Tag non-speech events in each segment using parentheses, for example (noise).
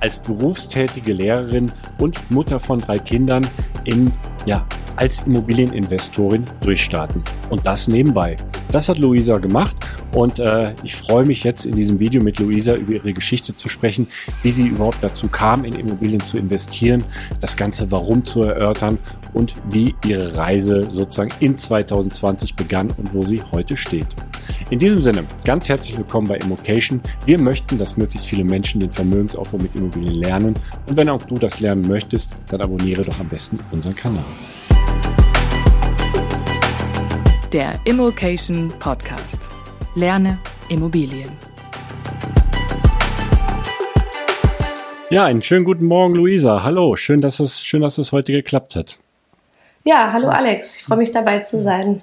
als berufstätige Lehrerin und Mutter von drei Kindern in, ja, als Immobilieninvestorin durchstarten. Und das nebenbei. Das hat Luisa gemacht und äh, ich freue mich jetzt in diesem Video mit Luisa über ihre Geschichte zu sprechen, wie sie überhaupt dazu kam, in Immobilien zu investieren, das Ganze Warum zu erörtern und wie ihre Reise sozusagen in 2020 begann und wo sie heute steht. In diesem Sinne, ganz herzlich willkommen bei Immocation. Wir möchten, dass möglichst viele Menschen den Vermögensaufbau mit Immobilien lernen. Und wenn auch du das lernen möchtest, dann abonniere doch am besten unseren Kanal. Der Immocation Podcast. Lerne Immobilien. Ja, einen schönen guten Morgen, Luisa. Hallo, schön, dass es, schön, dass es heute geklappt hat. Ja, hallo Alex. Ich freue mich dabei zu sein.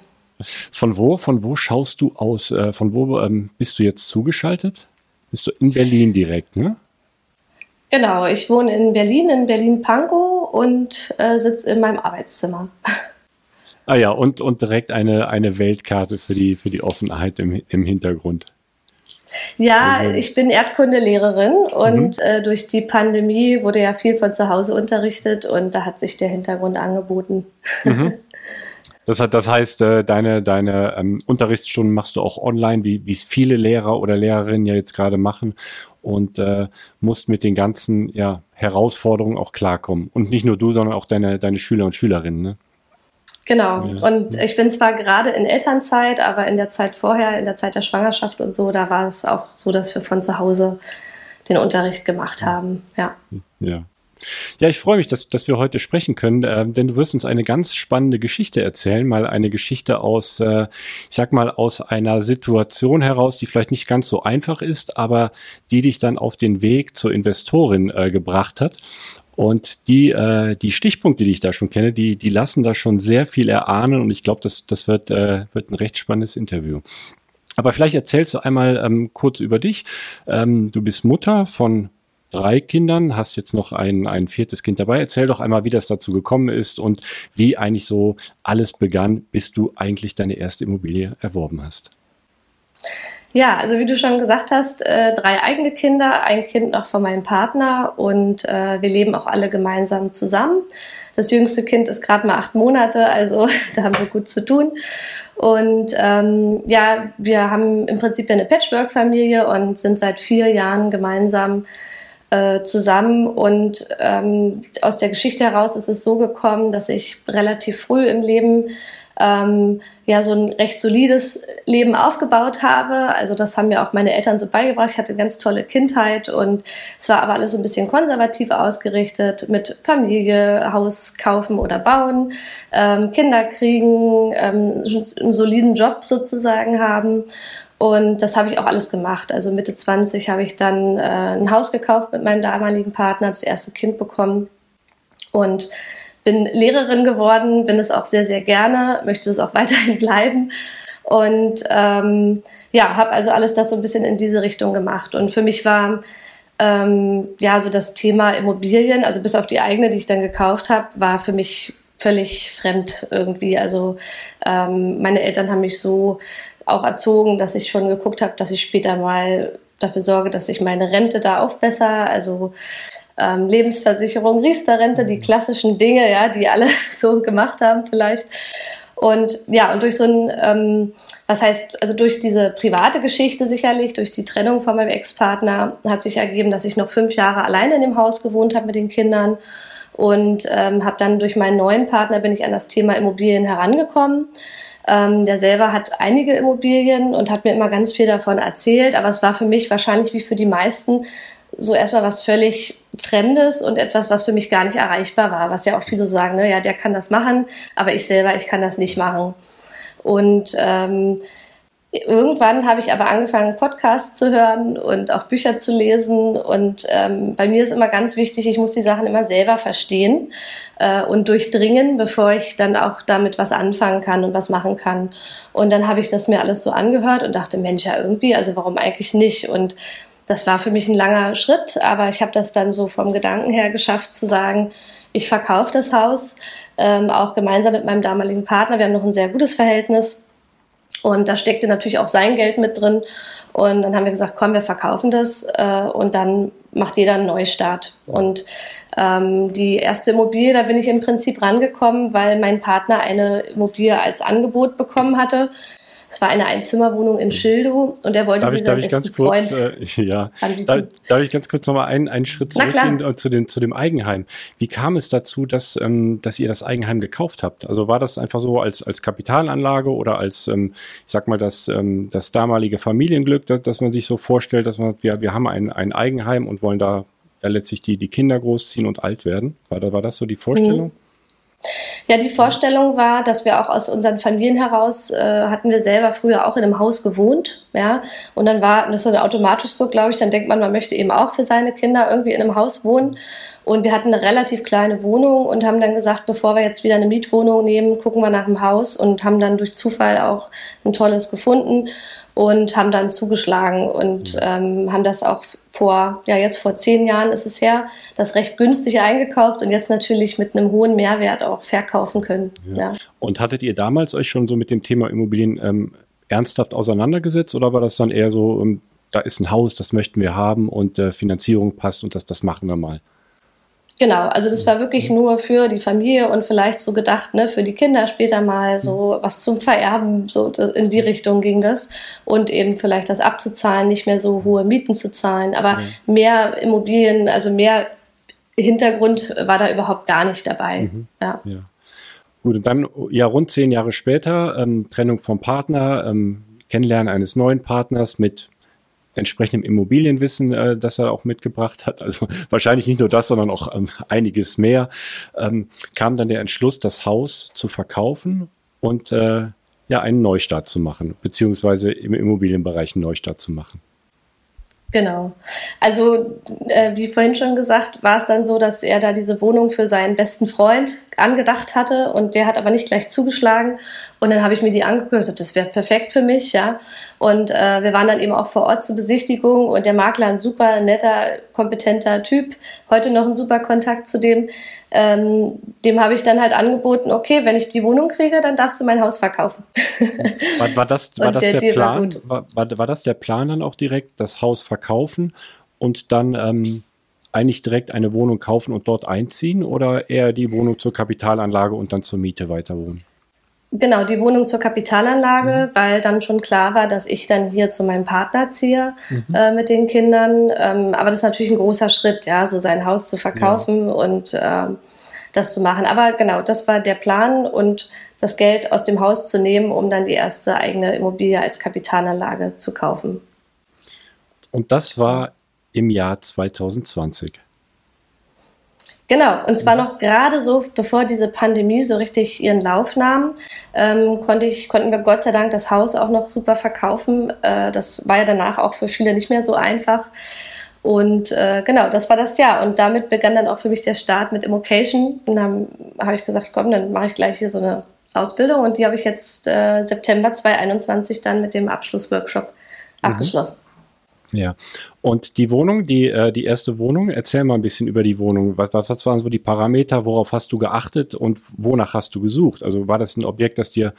Von wo, von wo schaust du aus? Äh, von wo ähm, bist du jetzt zugeschaltet? Bist du in Berlin direkt, ne? Genau, ich wohne in Berlin, in Berlin-Pankow und äh, sitze in meinem Arbeitszimmer. Ah ja, und, und direkt eine, eine Weltkarte für die, für die Offenheit im, im Hintergrund. Ja, also, ich bin Erdkundelehrerin und mhm. äh, durch die Pandemie wurde ja viel von zu Hause unterrichtet und da hat sich der Hintergrund angeboten. Mhm. (laughs) Das, hat, das heißt, äh, deine, deine ähm, Unterrichtsstunden machst du auch online, wie es viele Lehrer oder Lehrerinnen ja jetzt gerade machen und äh, musst mit den ganzen ja, Herausforderungen auch klarkommen. Und nicht nur du, sondern auch deine, deine Schüler und Schülerinnen. Ne? Genau. Ja. Und ich bin zwar gerade in Elternzeit, aber in der Zeit vorher, in der Zeit der Schwangerschaft und so, da war es auch so, dass wir von zu Hause den Unterricht gemacht haben. Ja. Ja. Ja, ich freue mich, dass, dass wir heute sprechen können, äh, denn du wirst uns eine ganz spannende Geschichte erzählen, mal eine Geschichte aus, äh, ich sag mal, aus einer Situation heraus, die vielleicht nicht ganz so einfach ist, aber die dich dann auf den Weg zur Investorin äh, gebracht hat. Und die, äh, die Stichpunkte, die ich da schon kenne, die, die lassen da schon sehr viel erahnen und ich glaube, das, das wird, äh, wird ein recht spannendes Interview. Aber vielleicht erzählst du einmal ähm, kurz über dich. Ähm, du bist Mutter von drei Kindern, hast jetzt noch ein, ein viertes Kind dabei. Erzähl doch einmal, wie das dazu gekommen ist und wie eigentlich so alles begann, bis du eigentlich deine erste Immobilie erworben hast. Ja, also wie du schon gesagt hast, äh, drei eigene Kinder, ein Kind noch von meinem Partner und äh, wir leben auch alle gemeinsam zusammen. Das jüngste Kind ist gerade mal acht Monate, also (laughs) da haben wir gut zu tun. Und ähm, ja, wir haben im Prinzip eine Patchwork-Familie und sind seit vier Jahren gemeinsam äh, zusammen. Und ähm, aus der Geschichte heraus ist es so gekommen, dass ich relativ früh im Leben ähm, ja so ein recht solides Leben aufgebaut habe. Also das haben mir auch meine Eltern so beigebracht. Ich hatte eine ganz tolle Kindheit und es war aber alles so ein bisschen konservativ ausgerichtet mit Familie, Haus kaufen oder bauen, ähm, Kinder kriegen, ähm, einen soliden Job sozusagen haben. Und das habe ich auch alles gemacht. Also Mitte 20 habe ich dann äh, ein Haus gekauft mit meinem damaligen Partner, das erste Kind bekommen. Und bin Lehrerin geworden, bin es auch sehr, sehr gerne, möchte es auch (laughs) weiterhin bleiben. Und ähm, ja, habe also alles das so ein bisschen in diese Richtung gemacht. Und für mich war ähm, ja so das Thema Immobilien, also bis auf die eigene, die ich dann gekauft habe, war für mich völlig fremd irgendwie. Also ähm, meine Eltern haben mich so auch erzogen, dass ich schon geguckt habe, dass ich später mal dafür sorge, dass ich meine Rente da aufbessere. Also ähm, Lebensversicherung, Riester-Rente, die klassischen Dinge, ja, die alle (laughs) so gemacht haben vielleicht. Und ja, und durch so ein, ähm, was heißt, also durch diese private Geschichte sicherlich, durch die Trennung von meinem Ex-Partner, hat sich ergeben, dass ich noch fünf Jahre alleine in dem Haus gewohnt habe mit den Kindern und ähm, habe dann durch meinen neuen Partner bin ich an das Thema Immobilien herangekommen. Ähm, der selber hat einige Immobilien und hat mir immer ganz viel davon erzählt, aber es war für mich wahrscheinlich wie für die meisten so erstmal was völlig Fremdes und etwas, was für mich gar nicht erreichbar war, was ja auch viele sagen, ne, ja, der kann das machen, aber ich selber, ich kann das nicht machen. Und ähm, irgendwann habe ich aber angefangen, Podcasts zu hören und auch Bücher zu lesen. Und ähm, bei mir ist immer ganz wichtig, ich muss die Sachen immer selber verstehen äh, und durchdringen, bevor ich dann auch damit was anfangen kann und was machen kann. Und dann habe ich das mir alles so angehört und dachte, Mensch, ja irgendwie, also warum eigentlich nicht? Und das war für mich ein langer Schritt, aber ich habe das dann so vom Gedanken her geschafft zu sagen, ich verkaufe das Haus, ähm, auch gemeinsam mit meinem damaligen Partner. Wir haben noch ein sehr gutes Verhältnis Und da steckte natürlich auch sein Geld mit drin. Und dann haben wir gesagt, komm, wir verkaufen das äh, und dann macht jeder einen Neustart. Und ähm, die erste Immobilie, da bin ich im Prinzip rangekommen, weil mein Partner eine Immobilie als Angebot bekommen hatte. Es war eine Einzimmerwohnung in Schildow und er wollte darf sie ich, seinem ich ganz kurz, äh, (laughs) ja, darf, darf, ich ganz kurz nochmal einen, einen Schritt zurückgehen äh, zu dem, zu dem Eigenheim. Wie kam es dazu, dass, ähm, dass ihr das Eigenheim gekauft habt? Also war das einfach so als, als Kapitalanlage oder als, ähm, ich sag mal, das, ähm, das damalige Familienglück, dass, dass man sich so vorstellt, dass man, wir, wir haben ein, ein Eigenheim und wollen da ja letztlich die, die Kinder großziehen und alt werden? War, da, war das so die Vorstellung? Ja, die Vorstellung war, dass wir auch aus unseren Familien heraus äh, hatten wir selber früher auch in einem Haus gewohnt, ja. Und dann war, das ist dann automatisch so, glaube ich, dann denkt man, man möchte eben auch für seine Kinder irgendwie in einem Haus wohnen. Und wir hatten eine relativ kleine Wohnung und haben dann gesagt, bevor wir jetzt wieder eine Mietwohnung nehmen, gucken wir nach einem Haus und haben dann durch Zufall auch ein tolles gefunden und haben dann zugeschlagen und mhm. ähm, haben das auch vor, ja jetzt vor zehn Jahren ist es her, das recht günstig eingekauft und jetzt natürlich mit einem hohen Mehrwert auch verkaufen können. Ja. ja. Und hattet ihr damals euch schon so mit dem Thema Immobilien ähm, ernsthaft auseinandergesetzt oder war das dann eher so, ähm, da ist ein Haus, das möchten wir haben und äh, Finanzierung passt und das, das machen wir mal? Genau, also das war wirklich nur für die Familie und vielleicht so gedacht, ne, für die Kinder später mal so was zum Vererben, so in die Richtung ging das. Und eben vielleicht das abzuzahlen, nicht mehr so hohe Mieten zu zahlen, aber mhm. mehr Immobilien, also mehr Hintergrund war da überhaupt gar nicht dabei. Mhm. Ja. ja. Gut, und dann ja rund zehn Jahre später, ähm, Trennung vom Partner, ähm, Kennenlernen eines neuen Partners mit entsprechendem Immobilienwissen, äh, das er auch mitgebracht hat, also (laughs) wahrscheinlich nicht nur das, sondern auch ähm, einiges mehr, ähm, kam dann der Entschluss, das Haus zu verkaufen und äh, ja einen Neustart zu machen, beziehungsweise im Immobilienbereich einen Neustart zu machen. Genau. Also, äh, wie vorhin schon gesagt, war es dann so, dass er da diese Wohnung für seinen besten Freund angedacht hatte und der hat aber nicht gleich zugeschlagen. Und dann habe ich mir die angeguckt und gesagt, das wäre perfekt für mich, ja. Und äh, wir waren dann eben auch vor Ort zur Besichtigung und der Makler, ein super netter, kompetenter Typ, heute noch ein super Kontakt zu dem. Ähm, dem habe ich dann halt angeboten, okay, wenn ich die Wohnung kriege, dann darfst du mein Haus verkaufen. War, war das, (laughs) war das der, der Plan? War, war, war, das der Plan dann auch direkt, das Haus verkaufen und dann ähm, eigentlich direkt eine Wohnung kaufen und dort einziehen oder eher die Wohnung zur Kapitalanlage und dann zur Miete weiter wohnen? Genau, die Wohnung zur Kapitalanlage, mhm. weil dann schon klar war, dass ich dann hier zu meinem Partner ziehe mhm. äh, mit den Kindern. Ähm, aber das ist natürlich ein großer Schritt, ja, so sein Haus zu verkaufen ja. und äh, das zu machen. Aber genau, das war der Plan und das Geld aus dem Haus zu nehmen, um dann die erste eigene Immobilie als Kapitalanlage zu kaufen. Und das war im Jahr 2020. Genau, und zwar mhm. noch gerade so, bevor diese Pandemie so richtig ihren Lauf nahm, ähm, konnte ich, konnten wir Gott sei Dank das Haus auch noch super verkaufen. Äh, das war ja danach auch für viele nicht mehr so einfach. Und äh, genau, das war das Jahr. Und damit begann dann auch für mich der Start mit Immocation. Und dann habe ich gesagt, komm, dann mache ich gleich hier so eine Ausbildung. Und die habe ich jetzt äh, September 2021 dann mit dem Abschlussworkshop mhm. Ja, und die Wohnung, die, äh, die erste Wohnung, erzähl mal ein bisschen über die Wohnung. Was, was waren so die Parameter, worauf hast du geachtet und wonach hast du gesucht? Also war das ein Objekt, das dir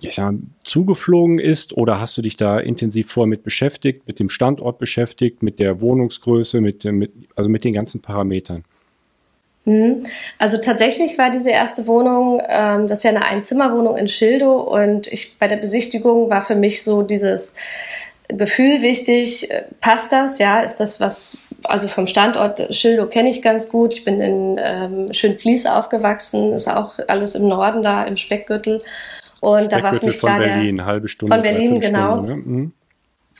ja, sag, zugeflogen ist oder hast du dich da intensiv vorher mit beschäftigt, mit dem Standort beschäftigt, mit der Wohnungsgröße, mit, mit, also mit den ganzen Parametern? Mhm. Also tatsächlich war diese erste Wohnung, ähm, das ist ja eine Einzimmerwohnung in Schildow und ich bei der Besichtigung war für mich so dieses Gefühl wichtig. Äh, passt das? Ja, ist das was, also vom Standort Schildow kenne ich ganz gut. Ich bin in ähm, Schönfließ aufgewachsen, ist auch alles im Norden da, im Speckgürtel. Und da war für mich klar, Berlin, der, halbe Stunde. Von Berlin, genau. Stunde, ne? mhm.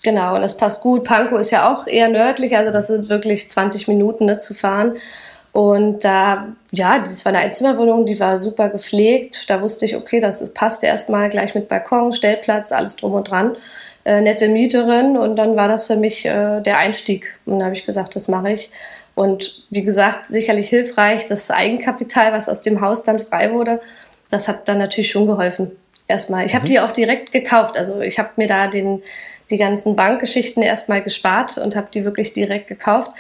Genau, und das passt gut. Pankow ist ja auch eher nördlich, also das sind wirklich 20 Minuten ne, zu fahren. Und da, ja, das war eine Einzimmerwohnung, die war super gepflegt. Da wusste ich, okay, das, das passt erstmal gleich mit Balkon, Stellplatz, alles drum und dran äh, nette Mieterin und dann war das für mich äh, der Einstieg. Und dann habe ich gesagt, das mache ich. Und wie gesagt, sicherlich hilfreich, das Eigenkapital, was aus dem Haus dann frei wurde, das hat dann natürlich schon geholfen. Erstmal. Ich habe mhm. die auch direkt gekauft. Also ich habe mir da den, die ganzen Bankgeschichten erstmal gespart und habe die wirklich direkt gekauft,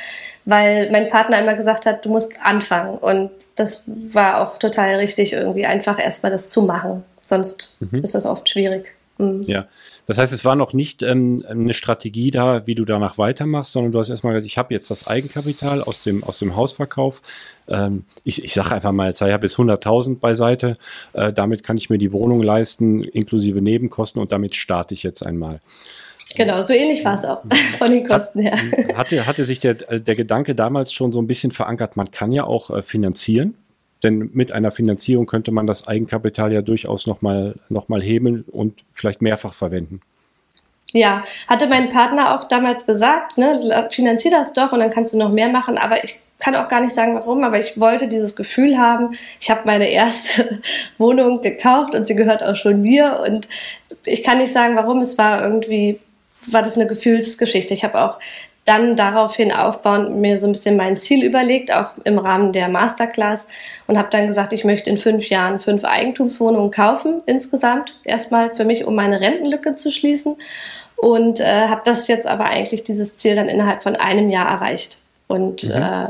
weil mein Partner immer gesagt hat, du musst anfangen. Und das war auch total richtig, irgendwie einfach erstmal das zu machen. Sonst mhm. ist das oft schwierig. Mhm. Ja, das heißt, es war noch nicht ähm, eine Strategie da, wie du danach weitermachst, sondern du hast erstmal gesagt, ich habe jetzt das Eigenkapital aus dem, aus dem Hausverkauf. Ähm, ich ich sage einfach mal, ich habe jetzt 100.000 beiseite, äh, damit kann ich mir die Wohnung leisten, inklusive Nebenkosten und damit starte ich jetzt einmal. Genau, so ähnlich war es auch (laughs) von den Kosten her. Hatte, hatte sich der, der Gedanke damals schon so ein bisschen verankert, man kann ja auch äh, finanzieren? Denn mit einer Finanzierung könnte man das Eigenkapital ja durchaus nochmal noch mal hebeln und vielleicht mehrfach verwenden. Ja, hatte mein Partner auch damals gesagt, ne, finanzier das doch und dann kannst du noch mehr machen. Aber ich kann auch gar nicht sagen, warum, aber ich wollte dieses Gefühl haben, ich habe meine erste (laughs) Wohnung gekauft und sie gehört auch schon mir. Und ich kann nicht sagen, warum. Es war irgendwie, war das eine Gefühlsgeschichte. Ich habe auch dann daraufhin aufbauend mir so ein bisschen mein Ziel überlegt, auch im Rahmen der Masterclass und habe dann gesagt, ich möchte in fünf Jahren fünf Eigentumswohnungen kaufen insgesamt. Erstmal für mich, um meine Rentenlücke zu schließen und äh, habe das jetzt aber eigentlich dieses Ziel dann innerhalb von einem Jahr erreicht und mhm. äh,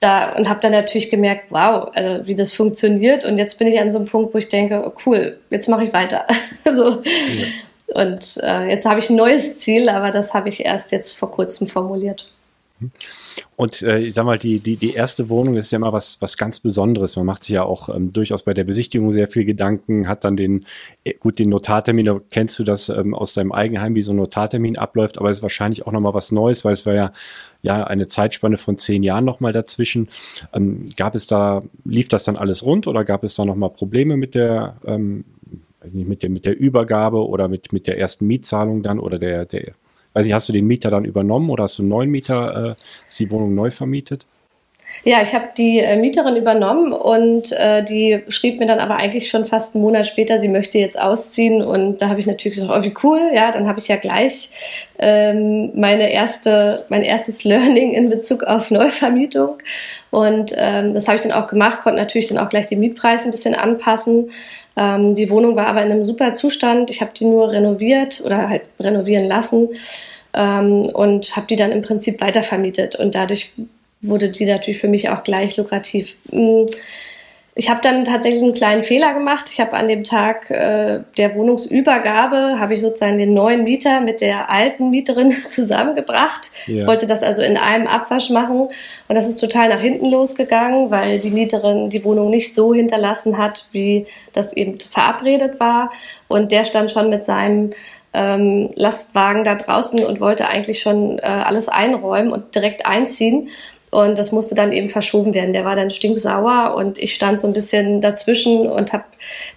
da und habe dann natürlich gemerkt, wow, also wie das funktioniert und jetzt bin ich an so einem Punkt, wo ich denke, oh, cool, jetzt mache ich weiter. (laughs) so. Ja. Und äh, jetzt habe ich ein neues Ziel, aber das habe ich erst jetzt vor kurzem formuliert. Und äh, ich sag mal, die, die, die erste Wohnung ist ja immer was, was ganz Besonderes. Man macht sich ja auch ähm, durchaus bei der Besichtigung sehr viel Gedanken, hat dann den, äh, gut, den Notartermin, kennst du das ähm, aus deinem Eigenheim, wie so ein Notartermin abläuft, aber es ist wahrscheinlich auch nochmal was Neues, weil es war ja, ja eine Zeitspanne von zehn Jahren nochmal dazwischen. Ähm, gab es da, lief das dann alles rund oder gab es da nochmal Probleme mit der, ähm, mit der, mit der Übergabe oder mit, mit der ersten Mietzahlung dann oder der, der, weiß ich, hast du den Mieter dann übernommen oder hast du einen neuen Mieter, äh, die Wohnung neu vermietet? Ja, ich habe die äh, Mieterin übernommen und äh, die schrieb mir dann aber eigentlich schon fast einen Monat später, sie möchte jetzt ausziehen und da habe ich natürlich gesagt, oh wie cool, ja, dann habe ich ja gleich ähm, meine erste, mein erstes Learning in Bezug auf Neuvermietung und ähm, das habe ich dann auch gemacht, konnte natürlich dann auch gleich den Mietpreis ein bisschen anpassen. Ähm, die Wohnung war aber in einem super Zustand. Ich habe die nur renoviert oder halt renovieren lassen ähm, und habe die dann im Prinzip weitervermietet. Und dadurch wurde die natürlich für mich auch gleich lukrativ. Ich habe dann tatsächlich einen kleinen Fehler gemacht. Ich habe an dem Tag äh, der Wohnungsübergabe, habe ich sozusagen den neuen Mieter mit der alten Mieterin (laughs) zusammengebracht. Ja. Wollte das also in einem Abwasch machen. Und das ist total nach hinten losgegangen, weil die Mieterin die Wohnung nicht so hinterlassen hat, wie das eben verabredet war. Und der stand schon mit seinem ähm, Lastwagen da draußen und wollte eigentlich schon äh, alles einräumen und direkt einziehen. Und das musste dann eben verschoben werden. Der war dann stinksauer und ich stand so ein bisschen dazwischen und habe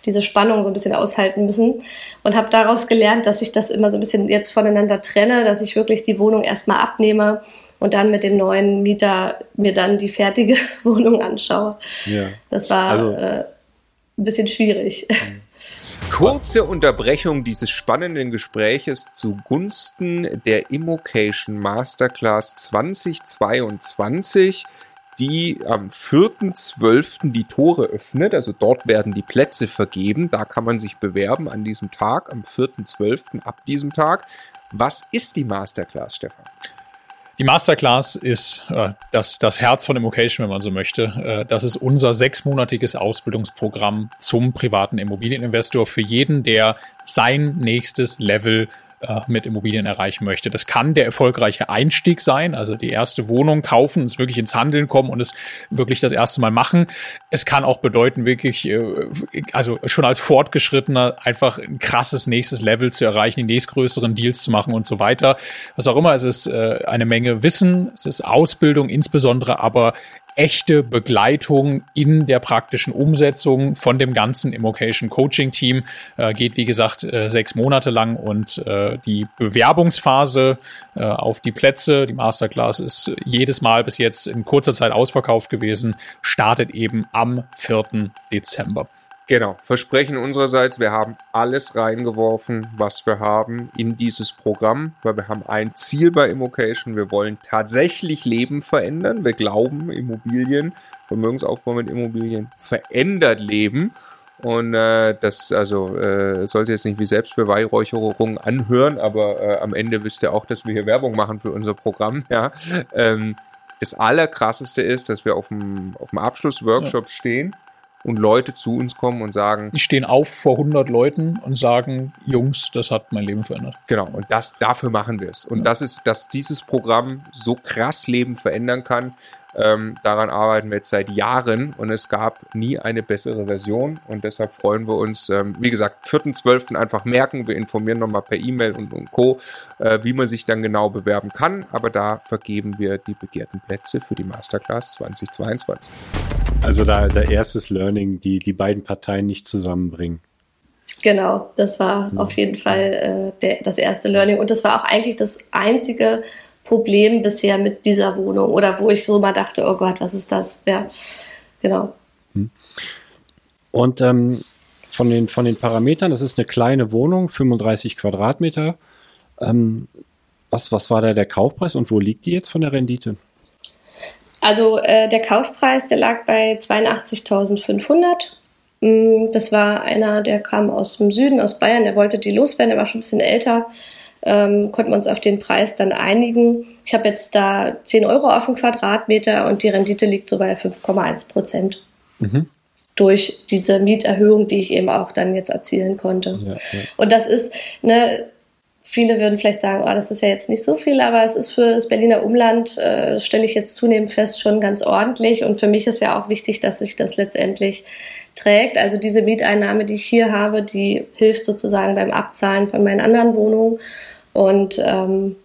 diese Spannung so ein bisschen aushalten müssen und habe daraus gelernt, dass ich das immer so ein bisschen jetzt voneinander trenne, dass ich wirklich die Wohnung erstmal abnehme und dann mit dem neuen Mieter mir dann die fertige (laughs) Wohnung anschaue. Ja. Das war also, äh, ein bisschen schwierig. Mhm. Kurze Unterbrechung dieses spannenden Gespräches zugunsten der Immocation Masterclass 2022, die am 4.12. die Tore öffnet. Also dort werden die Plätze vergeben. Da kann man sich bewerben an diesem Tag, am 4.12. ab diesem Tag. Was ist die Masterclass, Stefan? Die Masterclass ist äh, das, das Herz von Immocation, wenn man so möchte. Äh, das ist unser sechsmonatiges Ausbildungsprogramm zum privaten Immobilieninvestor für jeden, der sein nächstes Level äh, mit Immobilien erreichen möchte. Das kann der erfolgreiche Einstieg sein, also die erste Wohnung kaufen, es wirklich ins Handeln kommen und es wirklich das erste Mal machen. Es kann auch bedeuten, wirklich, äh, also schon als Fortgeschrittener einfach ein krasses nächstes Level zu erreichen, die nächstgrößeren Deals zu machen und so weiter. Was auch immer, es ist äh, eine Menge Wissen, es ist Ausbildung insbesondere, aber echte Begleitung in der praktischen Umsetzung von dem ganzen Immocation Coaching Team. Äh, geht, wie gesagt, äh, sechs Monate lang und äh, die Bewerbungsphase äh, auf die Plätze, die Masterclass ist jedes Mal bis jetzt in kurzer Zeit ausverkauft gewesen, startet eben am 4. Dezember. Genau, Versprechen unsererseits, wir haben alles reingeworfen, was wir haben in dieses Programm, weil wir haben ein Ziel bei Immocation, wir wollen tatsächlich Leben verändern. Wir glauben, Immobilien, Vermögensaufbau mit Immobilien verändert Leben. Und äh, das also äh, sollte jetzt nicht wie Selbstbeweihräucherung anhören, aber äh, am Ende wisst ihr auch, dass wir hier Werbung machen für unser Programm. (laughs) Ja, ähm, das allerkrasseste ist, dass wir auf dem auf dem Abschlussworkshop ja. stehen und Leute zu uns kommen und sagen, die stehen auf vor 100 Leuten und sagen, Jungs, das hat mein Leben verändert. Genau, und das dafür machen wir es. Und ja. das ist, dass dieses Programm so krass Leben verändern kann, ähm, daran arbeiten wir jetzt seit Jahren und es gab nie eine bessere Version und deshalb freuen wir uns, ähm, wie gesagt, 4.12. einfach merken, wir informieren nochmal per E-Mail und, und Co., äh, wie man sich dann genau bewerben kann, aber da vergeben wir die begehrten Plätze für die Masterclass 2022. Also da der erstes Learning, die die beiden Parteien nicht zusammenbringen. Genau, das war auf jeden Fall äh, der, das erste Learning und das war auch eigentlich das einzige Problem bisher mit dieser Wohnung oder wo ich so mal dachte, oh Gott, was ist das? Ja, genau. Hm. Und ähm, von, den, von den Parametern, das ist eine kleine Wohnung, 35 Quadratmeter. Ähm, was, was war da der Kaufpreis und wo liegt die jetzt von der Rendite? Also äh, der Kaufpreis, der lag bei 82.500. Hm, das war einer, der kam aus dem Süden, aus Bayern, der wollte die loswerden, der war schon ein bisschen älter ähm, konnten wir uns auf den Preis dann einigen. Ich habe jetzt da 10 Euro auf den Quadratmeter und die Rendite liegt so bei 5,1 Prozent. Mhm. Durch diese Mieterhöhung, die ich eben auch dann jetzt erzielen konnte. Ja, ja. Und das ist, ne, viele würden vielleicht sagen, oh, das ist ja jetzt nicht so viel, aber es ist für das Berliner Umland, äh, stelle ich jetzt zunehmend fest, schon ganz ordentlich. Und für mich ist ja auch wichtig, dass sich das letztendlich trägt. Also diese Mieteinnahme, die ich hier habe, die hilft sozusagen beim Abzahlen von meinen anderen Wohnungen. Und ähm,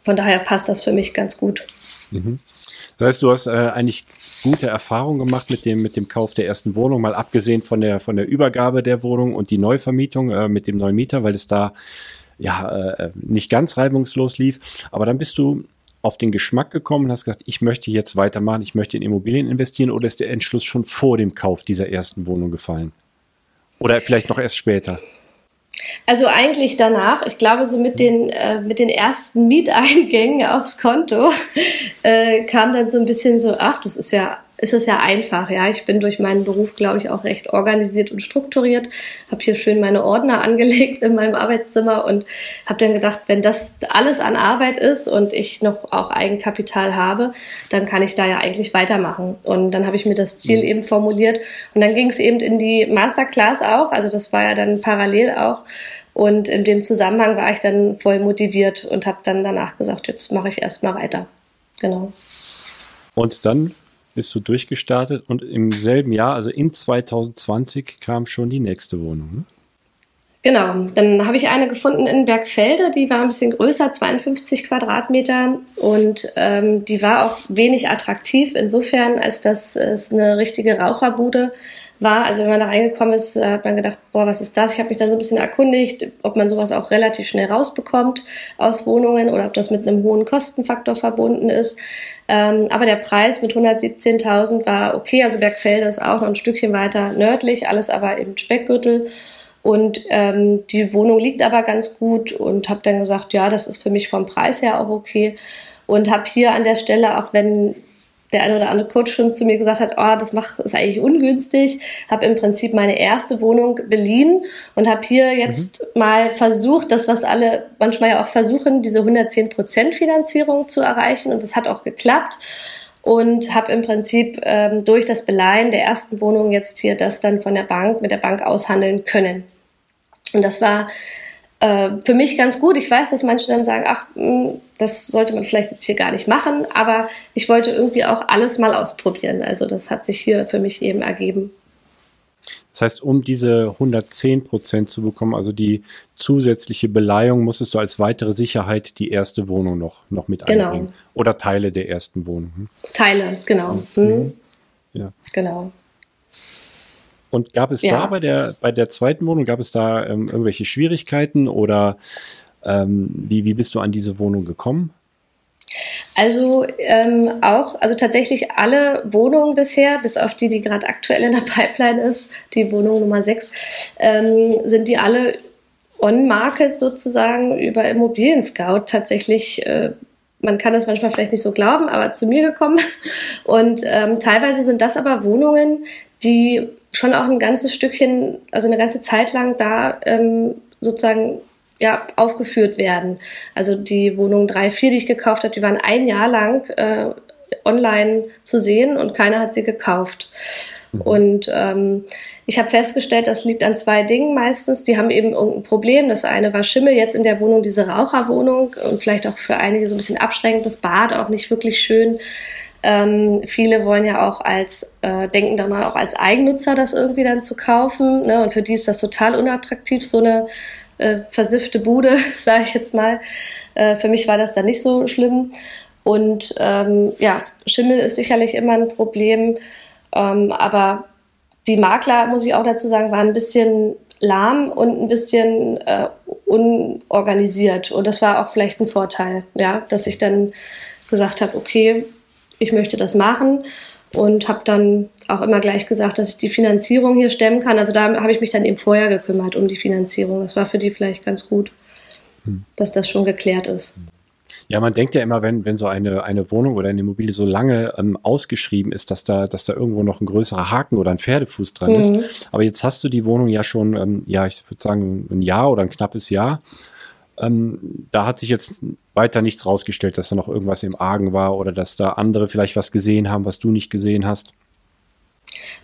von daher passt das für mich ganz gut. Mhm. Das heißt, du hast äh, eigentlich gute Erfahrungen gemacht mit dem, mit dem Kauf der ersten Wohnung, mal abgesehen von der, von der Übergabe der Wohnung und die Neuvermietung äh, mit dem neuen Mieter, weil es da ja äh, nicht ganz reibungslos lief. Aber dann bist du auf den Geschmack gekommen und hast gesagt, ich möchte jetzt weitermachen, ich möchte in Immobilien investieren oder ist der Entschluss schon vor dem Kauf dieser ersten Wohnung gefallen? Oder vielleicht noch erst später? Also eigentlich danach, ich glaube, so mit den, äh, mit den ersten Mieteingängen aufs Konto (laughs) äh, kam dann so ein bisschen so, ach, das ist ja ist es ja einfach. Ja, ich bin durch meinen Beruf, glaube ich, auch recht organisiert und strukturiert. Habe hier schön meine Ordner (laughs) angelegt in meinem Arbeitszimmer und habe dann gedacht, wenn das alles an Arbeit ist und ich noch auch Eigenkapital habe, dann kann ich da ja eigentlich weitermachen. Und dann habe ich mir das Ziel mhm. eben formuliert und dann ging es eben in die Masterclass auch. Also das war ja dann parallel auch. Und in dem Zusammenhang war ich dann voll motiviert und habe dann danach gesagt, jetzt mache ich erstmal weiter. Genau. Und dann bist du durchgestartet und im selben Jahr, also in 2020, kam schon die nächste Wohnung. Ne? Genau, dann habe ich eine gefunden in Bergfelde, die war ein bisschen größer, 52 Quadratmeter und ähm, die war auch wenig attraktiv, insofern, als dass es eine richtige Raucherbude war. Also wenn man da reingekommen ist, hat man gedacht, boah, was ist das? Ich habe mich da so ein bisschen erkundigt, ob man sowas auch relativ schnell rausbekommt aus Wohnungen oder ob das mit einem hohen Kostenfaktor verbunden ist. Ähm, aber der Preis mit 117.000 war okay. Also Bergfelde ist auch noch ein Stückchen weiter nördlich, alles aber im Speckgürtel. Und ähm, die Wohnung liegt aber ganz gut und habe dann gesagt, ja, das ist für mich vom Preis her auch okay. Und habe hier an der Stelle, auch wenn der eine oder andere Coach schon zu mir gesagt hat, oh, das macht, ist eigentlich ungünstig. Habe im Prinzip meine erste Wohnung beliehen und habe hier jetzt mhm. mal versucht, das, was alle manchmal ja auch versuchen, diese 110% Finanzierung zu erreichen. Und das hat auch geklappt. Und habe im Prinzip ähm, durch das Beleihen der ersten Wohnung jetzt hier das dann von der Bank, mit der Bank aushandeln können. Und das war äh, für mich ganz gut. Ich weiß, dass manche dann sagen, ach, hm, das sollte man vielleicht jetzt hier gar nicht machen, aber ich wollte irgendwie auch alles mal ausprobieren. Also das hat sich hier für mich eben ergeben. Das heißt, um diese 110 Prozent zu bekommen, also die zusätzliche Beleihung, musstest du als weitere Sicherheit die erste Wohnung noch, noch mit genau. einbringen. Oder Teile der ersten Wohnung. Hm? Teile, genau. Mhm. mhm. Ja. Genau. Und gab es ja. da bei der, bei der zweiten Wohnung, gab es da ähm, irgendwelche Schwierigkeiten oder ähm, wie, wie bist du an diese Wohnung gekommen? Also ähm, auch, also tatsächlich alle Wohnungen bisher, bis auf die, die gerade aktuell in der Pipeline ist, die Wohnung Nummer 6, ähm, sind die alle on-market sozusagen über Immobilien Scout tatsächlich äh, man kann es manchmal vielleicht nicht so glauben, aber zu mir gekommen. Und ähm, teilweise sind das aber Wohnungen, die schon auch ein ganzes Stückchen, also eine ganze Zeit lang da ähm, sozusagen ja, aufgeführt werden. Also die Wohnung 3, 4, die ich gekauft habe, die waren ein Jahr lang äh, online zu sehen und keiner hat sie gekauft. Mhm. Und ähm, ich habe festgestellt, das liegt an zwei Dingen meistens. Die haben eben irgendein Problem. Das eine war Schimmel, jetzt in der Wohnung diese Raucherwohnung und vielleicht auch für einige so ein bisschen abschreckend, das Bad auch nicht wirklich schön. Ähm, viele wollen ja auch als, äh, denken dann auch als Eigennutzer das irgendwie dann zu kaufen. Ne? Und für die ist das total unattraktiv, so eine äh, versiffte Bude, (laughs) sage ich jetzt mal. Äh, für mich war das dann nicht so schlimm. Und ähm, ja, Schimmel ist sicherlich immer ein Problem. Ähm, aber die Makler, muss ich auch dazu sagen, waren ein bisschen lahm und ein bisschen äh, unorganisiert. Und das war auch vielleicht ein Vorteil, ja, dass ich dann gesagt habe, okay, ich möchte das machen und habe dann auch immer gleich gesagt, dass ich die Finanzierung hier stemmen kann. Also da habe ich mich dann eben vorher gekümmert um die Finanzierung. Das war für die vielleicht ganz gut, hm. dass das schon geklärt ist. Ja, man denkt ja immer, wenn, wenn so eine, eine Wohnung oder eine Immobilie so lange ähm, ausgeschrieben ist, dass da, dass da irgendwo noch ein größerer Haken oder ein Pferdefuß dran mhm. ist. Aber jetzt hast du die Wohnung ja schon, ähm, ja, ich würde sagen, ein Jahr oder ein knappes Jahr. Ähm, da hat sich jetzt weiter nichts rausgestellt, dass da noch irgendwas im Argen war oder dass da andere vielleicht was gesehen haben, was du nicht gesehen hast.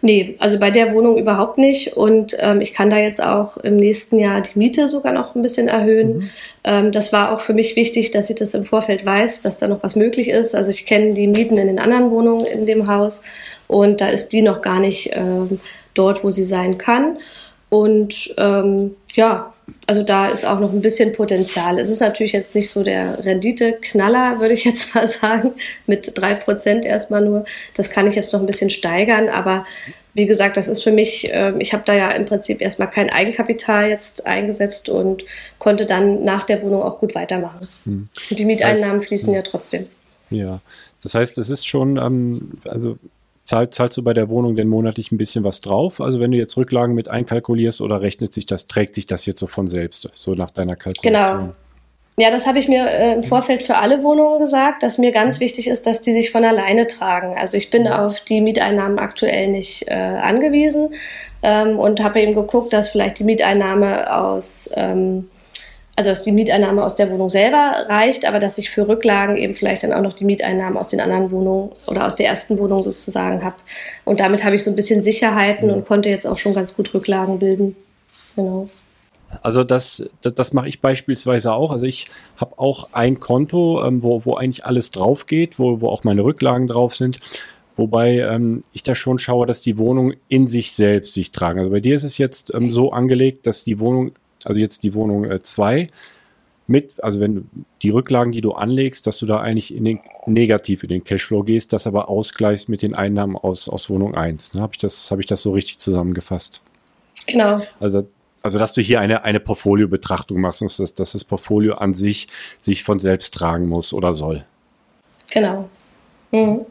Nee, also bei der Wohnung überhaupt nicht. Und ähm, ich kann da jetzt auch im nächsten Jahr die Miete sogar noch ein bisschen erhöhen. Mhm. Ähm, das war auch für mich wichtig, dass ich das im Vorfeld weiß, dass da noch was möglich ist. Also ich kenne die Mieten in den anderen Wohnungen in dem Haus und da ist die noch gar nicht ähm, dort, wo sie sein kann. Und ähm, ja, also da ist auch noch ein bisschen Potenzial. Es ist natürlich jetzt nicht so der Renditeknaller, würde ich jetzt (laughs) mal sagen, mit drei Prozent erstmal nur. Das kann ich jetzt noch ein bisschen steigern, aber wie gesagt, das ist für mich, äh, ich habe da ja im Prinzip erstmal kein Eigenkapital jetzt eingesetzt und konnte dann nach der Wohnung auch gut weitermachen. Hm. Und die Mieteinnahmen das heißt, fließen hm. ja trotzdem. Ja, das heißt, es ist schon, ähm, also Zahl, zahlst du bei der Wohnung denn monatlich ein bisschen was drauf? Also wenn du jetzt Rücklagen mit einkalkulierst oder rechnet sich das, trägt sich das jetzt so von selbst, so nach deiner Kalkulation? Genau. Ja, das habe ich mir äh, im Vorfeld für alle Wohnungen gesagt, dass mir ganz wichtig ist, dass die sich von alleine tragen. Also ich bin auf die Mieteinnahmen aktuell nicht äh, angewiesen ähm, und habe eben geguckt, dass vielleicht die Mieteinnahme aus ähm, also dass die Mieteinnahme aus der Wohnung selber reicht, aber dass ich für Rücklagen eben vielleicht dann auch noch die Mieteinnahmen aus den anderen Wohnungen oder aus der ersten Wohnung sozusagen habe. Und damit habe ich so ein bisschen Sicherheiten und konnte jetzt auch schon ganz gut Rücklagen bilden. Genau. Also das, das, das mache ich beispielsweise auch. Also ich habe auch ein Konto, ähm, wo, wo eigentlich alles drauf geht, wo, wo auch meine Rücklagen drauf sind. Wobei ähm, ich da schon schaue, dass die Wohnung in sich selbst sich tragen. Also bei dir ist es jetzt ähm, so angelegt, dass die Wohnung also jetzt die Wohnung 2, äh, mit, also wenn du die Rücklagen, die du anlegst, dass du da eigentlich in den negativ in den Cashflow gehst, das aber ausgleichst mit den Einnahmen aus, aus Wohnung 1. Ne? Habe ich, das, hab ich das so richtig zusammengefasst? Genau. Also, also dass du hier eine, eine Portfolio-Betrachtung machst, dass, dass das Portfolio an sich sich von selbst tragen muss oder soll. Genau. Mhm.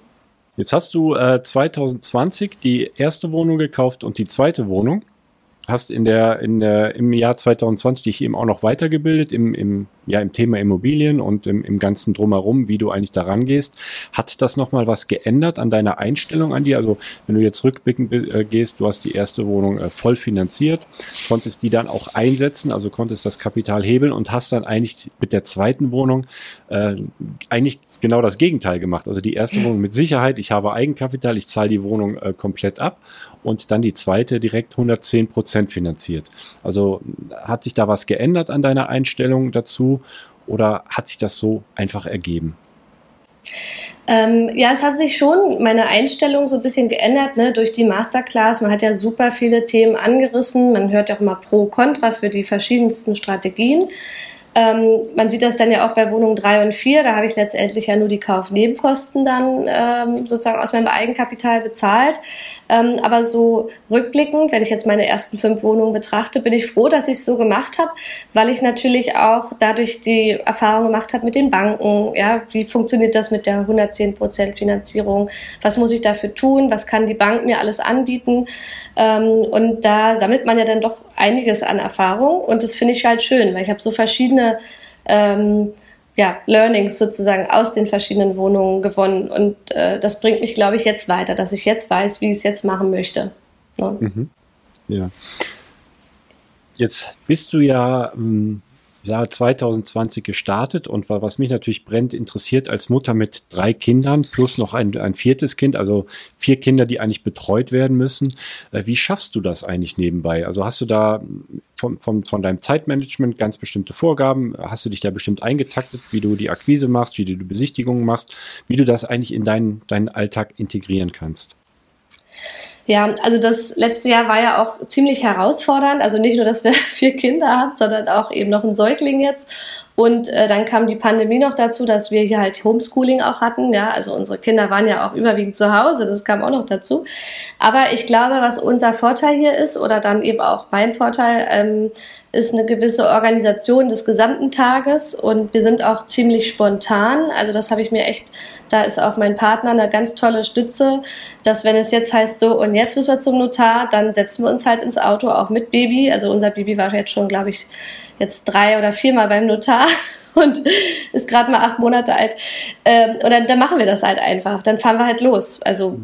Jetzt hast du äh, 2020 die erste Wohnung gekauft und die zweite Wohnung hast in der, in der, im Jahr 2020 dich eben auch noch weitergebildet im, im, ja, im Thema Immobilien und im, im ganzen Drumherum, wie du eigentlich daran gehst. Hat das nochmal was geändert an deiner Einstellung an dir? Also wenn du jetzt rückblickend äh, gehst, du hast die erste Wohnung äh, voll finanziert, konntest die dann auch einsetzen, also konntest das Kapital hebeln und hast dann eigentlich mit der zweiten Wohnung äh, eigentlich genau das Gegenteil gemacht. Also die erste Wohnung mit Sicherheit, ich habe Eigenkapital, ich zahle die Wohnung äh, komplett ab und dann die zweite direkt 110 Prozent finanziert. Also hat sich da was geändert an deiner Einstellung dazu oder hat sich das so einfach ergeben? Ähm, ja, es hat sich schon meine Einstellung so ein bisschen geändert ne, durch die Masterclass. Man hat ja super viele Themen angerissen. Man hört ja auch immer Pro, Contra für die verschiedensten Strategien. Ähm, man sieht das dann ja auch bei Wohnungen 3 und 4. Da habe ich letztendlich ja nur die Kaufnebenkosten dann ähm, sozusagen aus meinem Eigenkapital bezahlt. Ähm, aber so rückblickend, wenn ich jetzt meine ersten fünf Wohnungen betrachte, bin ich froh, dass ich es so gemacht habe, weil ich natürlich auch dadurch die Erfahrung gemacht habe mit den Banken. Ja, wie funktioniert das mit der 110 Prozent Finanzierung? Was muss ich dafür tun? Was kann die Bank mir alles anbieten? Ähm, und da sammelt man ja dann doch einiges an Erfahrung und das finde ich halt schön, weil ich habe so verschiedene ähm, ja, Learnings sozusagen aus den verschiedenen Wohnungen gewonnen und äh, das bringt mich, glaube ich, jetzt weiter, dass ich jetzt weiß, wie ich es jetzt machen möchte. Ja. Mhm. ja. Jetzt bist du ja ähm, Jahr 2020 gestartet und was mich natürlich brennt interessiert als Mutter mit drei Kindern plus noch ein, ein viertes Kind, also vier Kinder, die eigentlich betreut werden müssen. Äh, wie schaffst du das eigentlich nebenbei? Also hast du da von, von, von deinem Zeitmanagement ganz bestimmte Vorgaben? Hast du dich da bestimmt eingetaktet, wie du die Akquise machst, wie du die Besichtigungen machst, wie du das eigentlich in deinen, deinen Alltag integrieren kannst? Ja, also das letzte Jahr war ja auch ziemlich herausfordernd. Also nicht nur, dass wir (laughs) vier Kinder haben, sondern auch eben noch ein Säugling jetzt. Und äh, dann kam die Pandemie noch dazu, dass wir hier halt Homeschooling auch hatten. Ja, also unsere Kinder waren ja auch überwiegend zu Hause. Das kam auch noch dazu. Aber ich glaube, was unser Vorteil hier ist oder dann eben auch mein Vorteil, ähm, ist eine gewisse Organisation des gesamten Tages und wir sind auch ziemlich spontan. Also das habe ich mir echt, da ist auch mein Partner eine ganz tolle Stütze, dass wenn es jetzt heißt so und jetzt müssen wir zum Notar, dann setzen wir uns halt ins Auto auch mit Baby. Also unser Baby war jetzt schon, glaube ich, jetzt drei oder viermal beim Notar (laughs) und ist gerade mal acht Monate alt. Ähm, und dann, dann machen wir das halt einfach. Dann fahren wir halt los. Also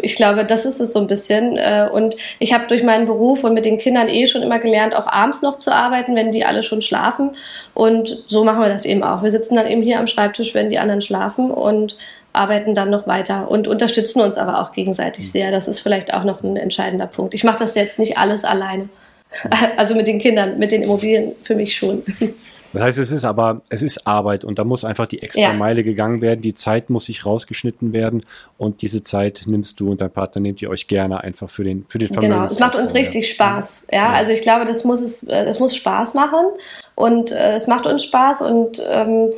ich glaube, das ist es so ein bisschen. Äh, und ich habe durch meinen Beruf und mit den Kindern eh schon immer gelernt, auch abends noch zu arbeiten, wenn die alle schon schlafen. Und so machen wir das eben auch. Wir sitzen dann eben hier am Schreibtisch, wenn die anderen schlafen und arbeiten dann noch weiter und unterstützen uns aber auch gegenseitig sehr. Das ist vielleicht auch noch ein entscheidender Punkt. Ich mache das jetzt nicht alles alleine. (laughs) Also mit den Kindern, mit den Immobilien für mich schon. (laughs) Das heißt, es ist aber, es ist Arbeit und da muss einfach die extra ja. Meile gegangen werden, die Zeit muss sich rausgeschnitten werden und diese Zeit nimmst du und dein Partner nehmt ihr euch gerne einfach für den, für den Genau, es macht uns richtig Spaß. Ja, ja, also ich glaube, das muss es, das muss Spaß machen und äh, es macht uns Spaß und ähm,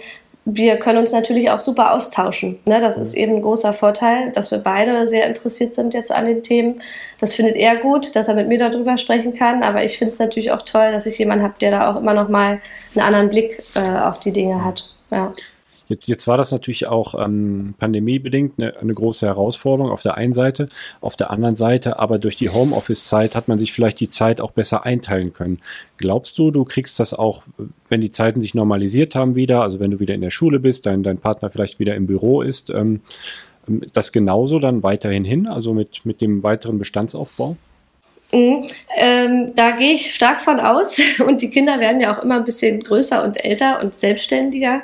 wir können uns natürlich auch super austauschen. Ne? Das ist eben ein großer Vorteil, dass wir beide sehr interessiert sind jetzt an den Themen. Das findet er gut, dass er mit mir darüber sprechen kann. Aber ich finde es natürlich auch toll, dass ich jemanden habe, der da auch immer noch mal einen anderen Blick äh, auf die Dinge hat. Ja. Jetzt, jetzt war das natürlich auch ähm, pandemiebedingt eine, eine große Herausforderung auf der einen Seite. Auf der anderen Seite, aber durch die Homeoffice-Zeit hat man sich vielleicht die Zeit auch besser einteilen können. Glaubst du, du kriegst das auch, wenn die Zeiten sich normalisiert haben wieder, also wenn du wieder in der Schule bist, dein, dein Partner vielleicht wieder im Büro ist, ähm, das genauso dann weiterhin hin, also mit, mit dem weiteren Bestandsaufbau? Mhm. Ähm, da gehe ich stark von aus. (laughs) Und die Kinder werden ja auch immer ein bisschen größer und älter und selbstständiger.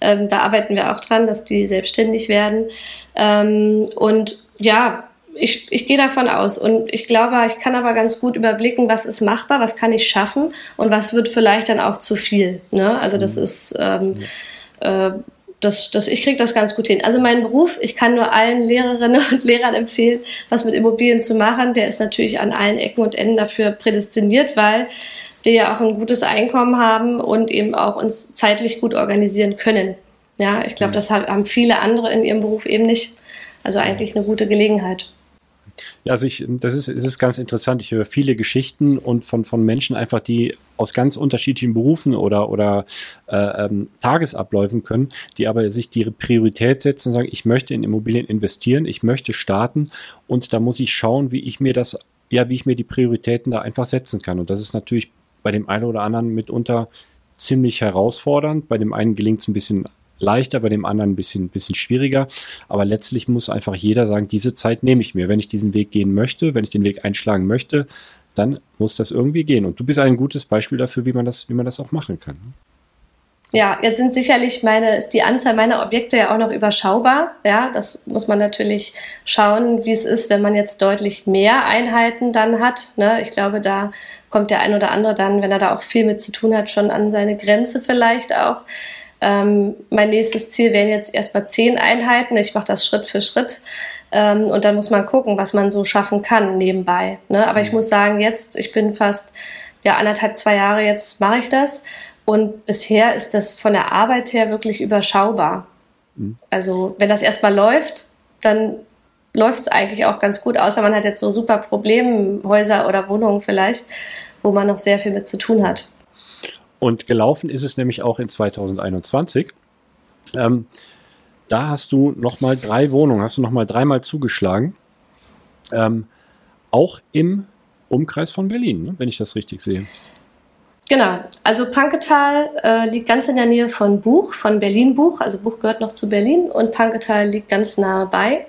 Ähm, da arbeiten wir auch dran, dass die selbstständig werden. Ähm, und ja, ich, ich gehe davon aus. Und ich glaube, ich kann aber ganz gut überblicken, was ist machbar, was kann ich schaffen und was wird vielleicht dann auch zu viel. Ne? Also das mhm. ist. Ähm, äh, das, das, ich kriege das ganz gut hin. Also mein Beruf, ich kann nur allen Lehrerinnen (laughs) und Lehrern empfehlen, was mit Immobilien zu machen. Der ist natürlich an allen Ecken und Enden dafür prädestiniert, weil wir ja auch ein gutes Einkommen haben und eben auch uns zeitlich gut organisieren können. Ja, ich glaube, das haben viele andere in ihrem Beruf eben nicht. Also eigentlich eine gute Gelegenheit. Ja, also ich, das ist, es ist ganz interessant. Ich höre viele Geschichten und von, von Menschen einfach, die aus ganz unterschiedlichen Berufen oder, oder äh, ähm, Tagesabläufen können, die aber sich die Priorität setzen und sagen, ich möchte in Immobilien investieren, ich möchte starten und da muss ich schauen, wie ich mir das, ja, wie ich mir die Prioritäten da einfach setzen kann. Und das ist natürlich bei dem einen oder anderen mitunter ziemlich herausfordernd. Bei dem einen gelingt es ein bisschen leichter, bei dem anderen ein bisschen, bisschen schwieriger. Aber letztlich muss einfach jeder sagen, diese Zeit nehme ich mir. Wenn ich diesen Weg gehen möchte, wenn ich den Weg einschlagen möchte, dann muss das irgendwie gehen. Und du bist ein gutes Beispiel dafür, wie man das, wie man das auch machen kann. Ja, jetzt sind sicherlich meine, ist die Anzahl meiner Objekte ja auch noch überschaubar. Ja, das muss man natürlich schauen, wie es ist, wenn man jetzt deutlich mehr Einheiten dann hat. Ne? Ich glaube, da kommt der ein oder andere dann, wenn er da auch viel mit zu tun hat, schon an seine Grenze vielleicht auch. Ähm, mein nächstes Ziel wären jetzt erstmal zehn Einheiten. Ich mache das Schritt für Schritt. Ähm, und dann muss man gucken, was man so schaffen kann nebenbei. Ne? Aber ich mhm. muss sagen, jetzt, ich bin fast ja anderthalb, zwei Jahre jetzt mache ich das. Und bisher ist das von der Arbeit her wirklich überschaubar. Mhm. Also wenn das erstmal läuft, dann läuft es eigentlich auch ganz gut, außer man hat jetzt so super Problemhäuser oder Wohnungen vielleicht, wo man noch sehr viel mit zu tun hat. Und gelaufen ist es nämlich auch in 2021. Ähm, da hast du nochmal drei Wohnungen, hast du nochmal dreimal zugeschlagen. Ähm, auch im Umkreis von Berlin, ne, wenn ich das richtig sehe. Genau, also Panketal äh, liegt ganz in der Nähe von Buch, von Berlin-Buch. Also Buch gehört noch zu Berlin und Panketal liegt ganz nahe bei.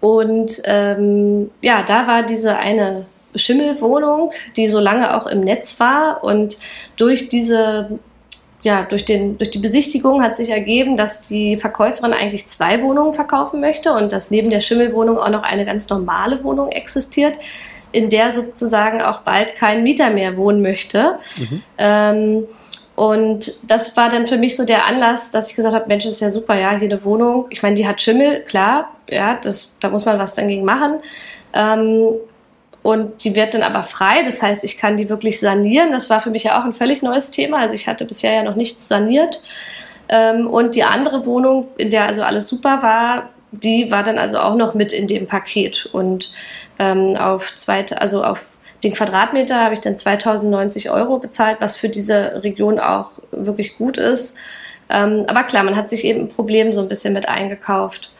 Und ähm, ja, da war diese eine Schimmelwohnung, die so lange auch im Netz war. Und durch diese ja, durch, den, durch die Besichtigung hat sich ergeben, dass die Verkäuferin eigentlich zwei Wohnungen verkaufen möchte und dass neben der Schimmelwohnung auch noch eine ganz normale Wohnung existiert, in der sozusagen auch bald kein Mieter mehr wohnen möchte. Mhm. Ähm, und das war dann für mich so der Anlass, dass ich gesagt habe, Mensch, das ist ja super, ja, hier eine Wohnung. Ich meine, die hat Schimmel, klar, ja, das, da muss man was dagegen machen. Ähm, und die wird dann aber frei. Das heißt, ich kann die wirklich sanieren. Das war für mich ja auch ein völlig neues Thema. Also ich hatte bisher ja noch nichts saniert. Ähm, und die andere Wohnung, in der also alles super war, die war dann also auch noch mit in dem Paket. Und ähm, auf zweite, also auf den Quadratmeter habe ich dann 2090 Euro bezahlt, was für diese Region auch wirklich gut ist. Ähm, aber klar, man hat sich eben ein Problem so ein bisschen mit eingekauft.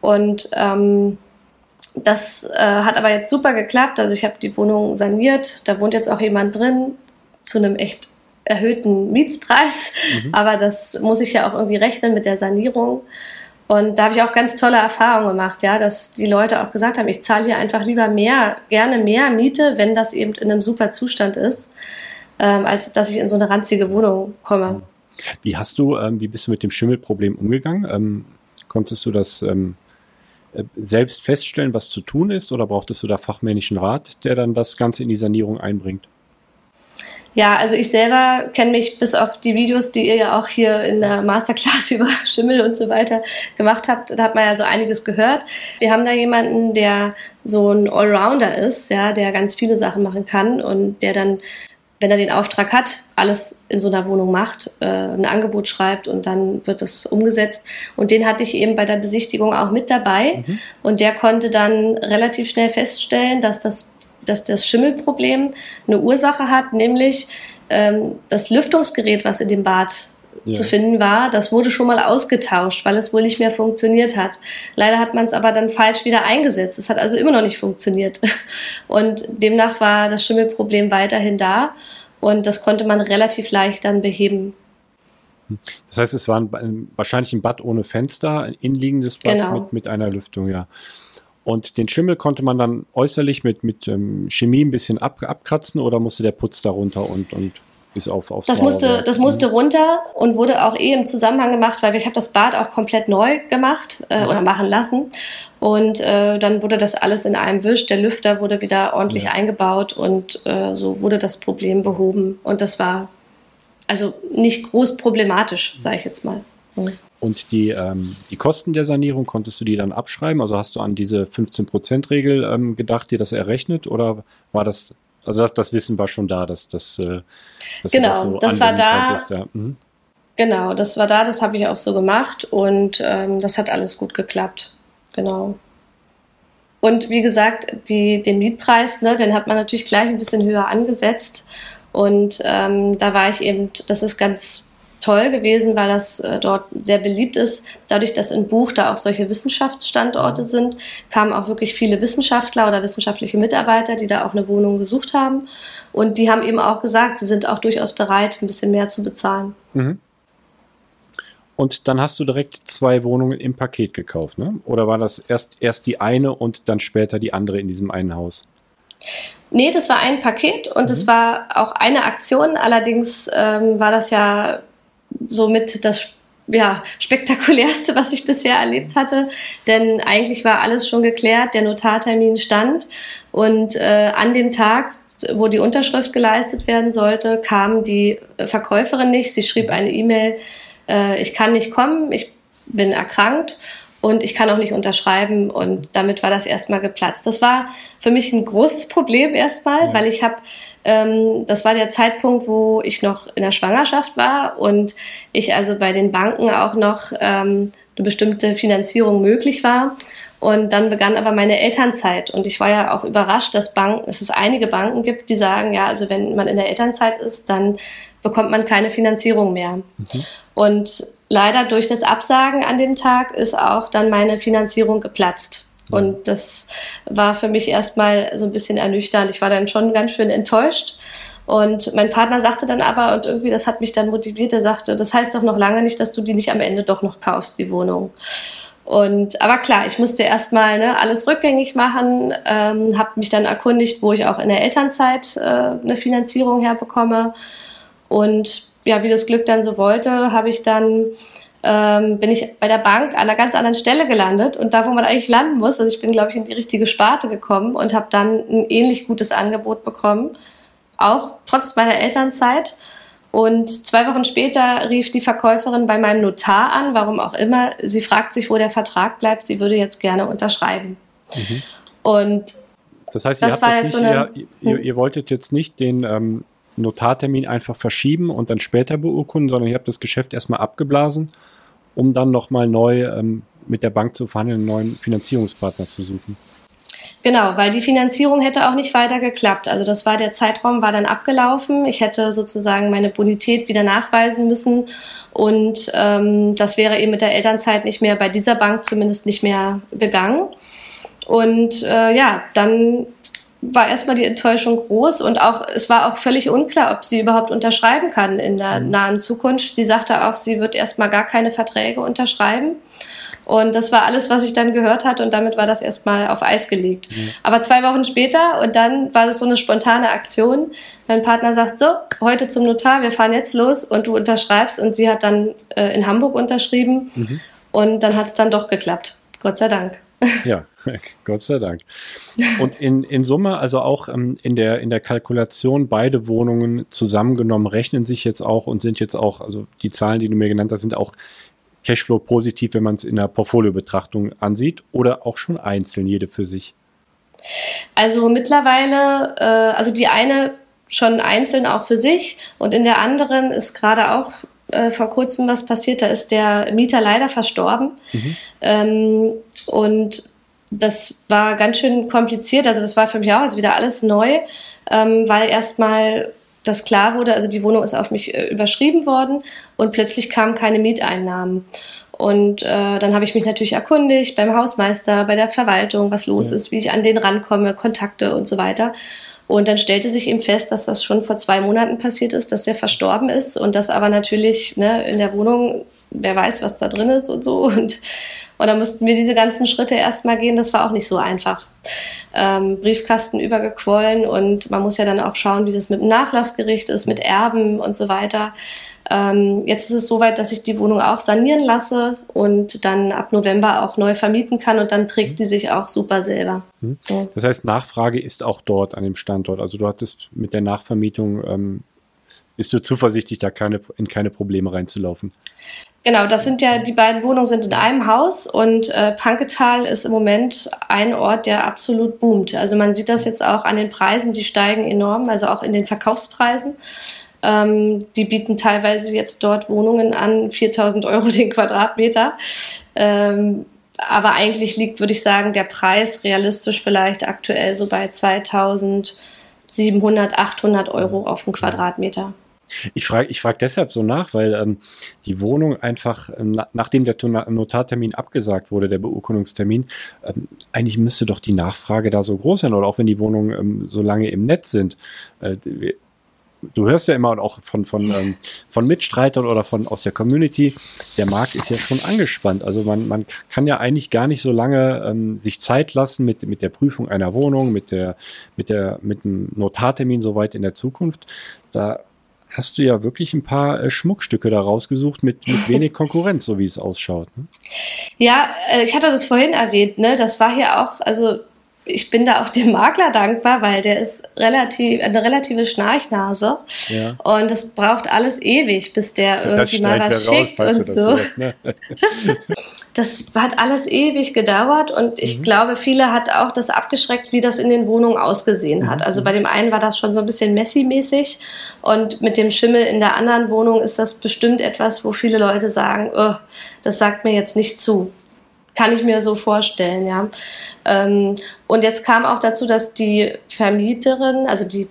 Und ähm, das äh, hat aber jetzt super geklappt. Also ich habe die Wohnung saniert. Da wohnt jetzt auch jemand drin zu einem echt erhöhten Mietspreis. Mhm. Aber das muss ich ja auch irgendwie rechnen mit der Sanierung. Und da habe ich auch ganz tolle Erfahrungen gemacht, ja, dass die Leute auch gesagt haben, ich zahle hier einfach lieber mehr, gerne mehr Miete, wenn das eben in einem super Zustand ist, ähm, als dass ich in so eine ranzige Wohnung komme. Wie hast du, ähm, wie bist du mit dem Schimmelproblem umgegangen? Ähm, konntest du das ähm, äh, selbst feststellen, was zu tun ist, oder brauchtest du da fachmännischen Rat, der dann das Ganze in die Sanierung einbringt? Ja, also ich selber kenne mich bis auf die Videos, die ihr ja auch hier in der Masterclass (laughs) über Schimmel und so weiter gemacht habt, da hat man ja so einiges gehört. Wir haben da jemanden, der so ein Allrounder ist, ja, der ganz viele Sachen machen kann und der dann wenn er den Auftrag hat, alles in so einer Wohnung macht, äh, ein Angebot schreibt und dann wird das umgesetzt. Und den hatte ich eben bei der Besichtigung auch mit dabei. Mhm. Und der konnte dann relativ schnell feststellen, dass das, dass das Schimmelproblem eine Ursache hat, nämlich ähm, das Lüftungsgerät, was in dem Bad ja. zu finden war, das wurde schon mal ausgetauscht, weil es wohl nicht mehr funktioniert hat. Leider hat man es aber dann falsch wieder eingesetzt. Es hat also immer noch nicht funktioniert. (laughs) Und demnach war das Schimmelproblem weiterhin da und das konnte man relativ leicht dann beheben. Das heißt, es war ein, wahrscheinlich ein Bad ohne Fenster, ein innenliegendes Bad genau. mit, mit einer Lüftung, ja. Und den Schimmel konnte man dann äußerlich mit, mit ähm, Chemie ein bisschen ab, abkratzen oder musste der Putz darunter und, und bis auf aufs das musste das musste runter und wurde auch eh im Zusammenhang gemacht, weil ich habe das Bad auch komplett neu gemacht äh, oder machen lassen und äh, dann wurde das alles in einem Wisch. Der Lüfter wurde wieder ordentlich ja. eingebaut und äh, so wurde das Problem behoben und das war also nicht groß problematisch, sage ich jetzt mal. Mhm. Und die, ähm, die Kosten der Sanierung, konntest du die dann abschreiben? Also hast du an diese 15%-Regel ähm, gedacht, dir das errechnet oder war das also das, das Wissen war schon da, dass, dass, äh, dass genau, das, so das war da. Konntest, ja. mhm. Genau, das war da, das habe ich auch so gemacht und ähm, das hat alles gut geklappt. Genau. Und wie gesagt, die, den Mietpreis, ne, den hat man natürlich gleich ein bisschen höher angesetzt. Und ähm, da war ich eben, das ist ganz toll gewesen, weil das äh, dort sehr beliebt ist. Dadurch, dass in Buch da auch solche Wissenschaftsstandorte sind, kamen auch wirklich viele Wissenschaftler oder wissenschaftliche Mitarbeiter, die da auch eine Wohnung gesucht haben. Und die haben eben auch gesagt, sie sind auch durchaus bereit, ein bisschen mehr zu bezahlen. Mhm. Und dann hast du direkt zwei Wohnungen im Paket gekauft, ne? Oder war das erst, erst die eine und dann später die andere in diesem einen Haus? Nee, das war ein Paket und es mhm. war auch eine Aktion. Allerdings ähm, war das ja somit das ja, spektakulärste, was ich bisher erlebt hatte. Denn eigentlich war alles schon geklärt, der Notartermin stand und äh, an dem Tag, wo die Unterschrift geleistet werden sollte, kam die Verkäuferin nicht. Sie schrieb eine E-Mail, äh, ich kann nicht kommen, ich bin erkrankt und ich kann auch nicht unterschreiben und damit war das erstmal geplatzt. Das war für mich ein großes Problem erstmal, ja. weil ich habe, ähm, das war der Zeitpunkt, wo ich noch in der Schwangerschaft war und ich also bei den Banken auch noch ähm, eine bestimmte Finanzierung möglich war. Und dann begann aber meine Elternzeit und ich war ja auch überrascht, dass Banken, dass es einige Banken gibt, die sagen, ja, also wenn man in der Elternzeit ist, dann bekommt man keine Finanzierung mehr. Mhm. Und leider durch das Absagen an dem Tag ist auch dann meine Finanzierung geplatzt. Und das war für mich erstmal so ein bisschen ernüchternd. Ich war dann schon ganz schön enttäuscht. Und mein Partner sagte dann aber, und irgendwie das hat mich dann motiviert, er sagte, das heißt doch noch lange nicht, dass du die nicht am Ende doch noch kaufst, die Wohnung. Und aber klar, ich musste erstmal ne, alles rückgängig machen, ähm, habe mich dann erkundigt, wo ich auch in der Elternzeit äh, eine Finanzierung herbekomme. Und ja, wie das Glück dann so wollte, habe ich dann ähm, bin ich bei der Bank an einer ganz anderen Stelle gelandet und da, wo man eigentlich landen muss. Also ich bin, glaube ich, in die richtige Sparte gekommen und habe dann ein ähnlich gutes Angebot bekommen, auch trotz meiner Elternzeit. Und zwei Wochen später rief die Verkäuferin bei meinem Notar an, warum auch immer. Sie fragt sich, wo der Vertrag bleibt. Sie würde jetzt gerne unterschreiben. Mhm. Und das heißt, ihr, das habt das nicht, so eine, ihr, ihr, hm? ihr, wolltet jetzt nicht den ähm, Notartermin einfach verschieben und dann später beurkunden, sondern ihr habt das Geschäft erstmal abgeblasen, um dann nochmal neu ähm, mit der Bank zu verhandeln, einen neuen Finanzierungspartner zu suchen. Genau, weil die Finanzierung hätte auch nicht weiter geklappt. Also das war der Zeitraum war dann abgelaufen. Ich hätte sozusagen meine Bonität wieder nachweisen müssen und ähm, das wäre eben mit der Elternzeit nicht mehr bei dieser Bank zumindest nicht mehr gegangen. Und äh, ja, dann war erstmal die Enttäuschung groß und auch es war auch völlig unklar, ob sie überhaupt unterschreiben kann in der mhm. nahen Zukunft. Sie sagte auch, sie wird erstmal gar keine Verträge unterschreiben. Und das war alles, was ich dann gehört hatte und damit war das erstmal auf Eis gelegt. Mhm. Aber zwei Wochen später und dann war das so eine spontane Aktion. Mein Partner sagt so, heute zum Notar, wir fahren jetzt los und du unterschreibst und sie hat dann äh, in Hamburg unterschrieben mhm. und dann hat es dann doch geklappt. Gott sei Dank. Ja, (laughs) Gott sei Dank. Und in, in Summe, also auch ähm, in, der, in der Kalkulation, beide Wohnungen zusammengenommen rechnen sich jetzt auch und sind jetzt auch, also die Zahlen, die du mir genannt hast, sind auch Cashflow positiv, wenn man es in der Portfoliobetrachtung ansieht oder auch schon einzeln, jede für sich? Also mittlerweile, äh, also die eine schon einzeln auch für sich und in der anderen ist gerade auch äh, vor kurzem was passiert. Da ist der Mieter leider verstorben. Mhm. Ähm, und das war ganz schön kompliziert. Also das war für mich auch also wieder alles neu, ähm, weil erstmal das klar wurde, also die Wohnung ist auf mich äh, überschrieben worden und plötzlich kamen keine Mieteinnahmen. Und äh, dann habe ich mich natürlich erkundigt beim Hausmeister, bei der Verwaltung, was los ja. ist, wie ich an den rankomme, Kontakte und so weiter. Und dann stellte sich eben fest, dass das schon vor zwei Monaten passiert ist, dass der verstorben ist und dass aber natürlich ne, in der Wohnung, wer weiß, was da drin ist und so. Und, und dann mussten wir diese ganzen Schritte erstmal gehen. Das war auch nicht so einfach. Ähm, Briefkasten übergequollen und man muss ja dann auch schauen, wie das mit dem Nachlassgericht ist, mit Erben und so weiter. Ähm, jetzt ist es soweit, dass ich die Wohnung auch sanieren lasse und dann ab November auch neu vermieten kann und dann trägt die sich auch super selber. Hm. Das heißt, Nachfrage ist auch dort an dem Standort. Also du hattest mit der Nachvermietung, ähm, bist du zuversichtlich, da keine, in keine Probleme reinzulaufen? Genau, das sind ja, die beiden Wohnungen sind in einem Haus und äh, Panketal ist im Moment ein Ort, der absolut boomt. Also man sieht das jetzt auch an den Preisen, die steigen enorm, also auch in den Verkaufspreisen. Ähm, die bieten teilweise jetzt dort Wohnungen an, 4000 Euro (laughs) den Quadratmeter. Ähm, aber eigentlich liegt, würde ich sagen, der Preis realistisch vielleicht aktuell so bei 2700, 800 Euro auf den Quadratmeter. Ich frage ich frag deshalb so nach, weil ähm, die Wohnung einfach, ähm, na, nachdem der Notartermin abgesagt wurde, der Beurkundungstermin, ähm, eigentlich müsste doch die Nachfrage da so groß sein, oder auch wenn die Wohnungen ähm, so lange im Netz sind. Äh, du hörst ja immer auch von, von, ähm, von Mitstreitern oder von aus der Community, der Markt ist ja schon angespannt. Also man, man kann ja eigentlich gar nicht so lange ähm, sich Zeit lassen mit, mit der Prüfung einer Wohnung, mit der, mit der, mit dem Notartermin so weit in der Zukunft. Da hast du ja wirklich ein paar äh, Schmuckstücke da rausgesucht mit, mit (laughs) wenig Konkurrenz, so wie es ausschaut. Ne? Ja, äh, ich hatte das vorhin erwähnt, ne? Das war hier auch, also ich bin da auch dem Makler dankbar, weil der ist relativ eine relative Schnarchnase ja. und es braucht alles ewig, bis der irgendwie mal was schickt raus, und so. Das, ne? (laughs) das hat alles ewig gedauert und ich mhm. glaube, viele hat auch das abgeschreckt, wie das in den Wohnungen ausgesehen hat. Also mhm. bei dem einen war das schon so ein bisschen Messi-mäßig und mit dem Schimmel in der anderen Wohnung ist das bestimmt etwas, wo viele Leute sagen, oh, das sagt mir jetzt nicht zu. Kann ich mir so vorstellen, ja. Ähm, und jetzt kam auch dazu, dass die Vermieterin, also die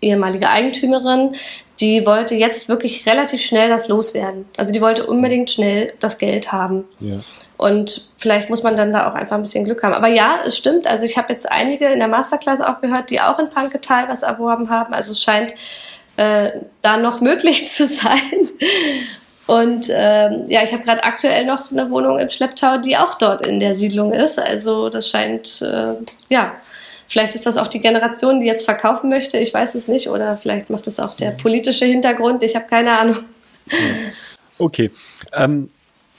ehemalige Eigentümerin, die wollte jetzt wirklich relativ schnell das loswerden. Also die wollte unbedingt schnell das Geld haben. Ja. Und vielleicht muss man dann da auch einfach ein bisschen Glück haben. Aber ja, es stimmt. Also ich habe jetzt einige in der Masterclass auch gehört, die auch in Panketal was erworben haben. Also es scheint äh, da noch möglich (laughs) zu sein. Und ähm, ja, ich habe gerade aktuell noch eine Wohnung im Schlepptau, die auch dort in der Siedlung ist. Also das scheint, äh, ja, vielleicht ist das auch die Generation, die jetzt verkaufen möchte. Ich weiß es nicht. Oder vielleicht macht es auch der politische Hintergrund. Ich habe keine Ahnung. Okay. Ähm,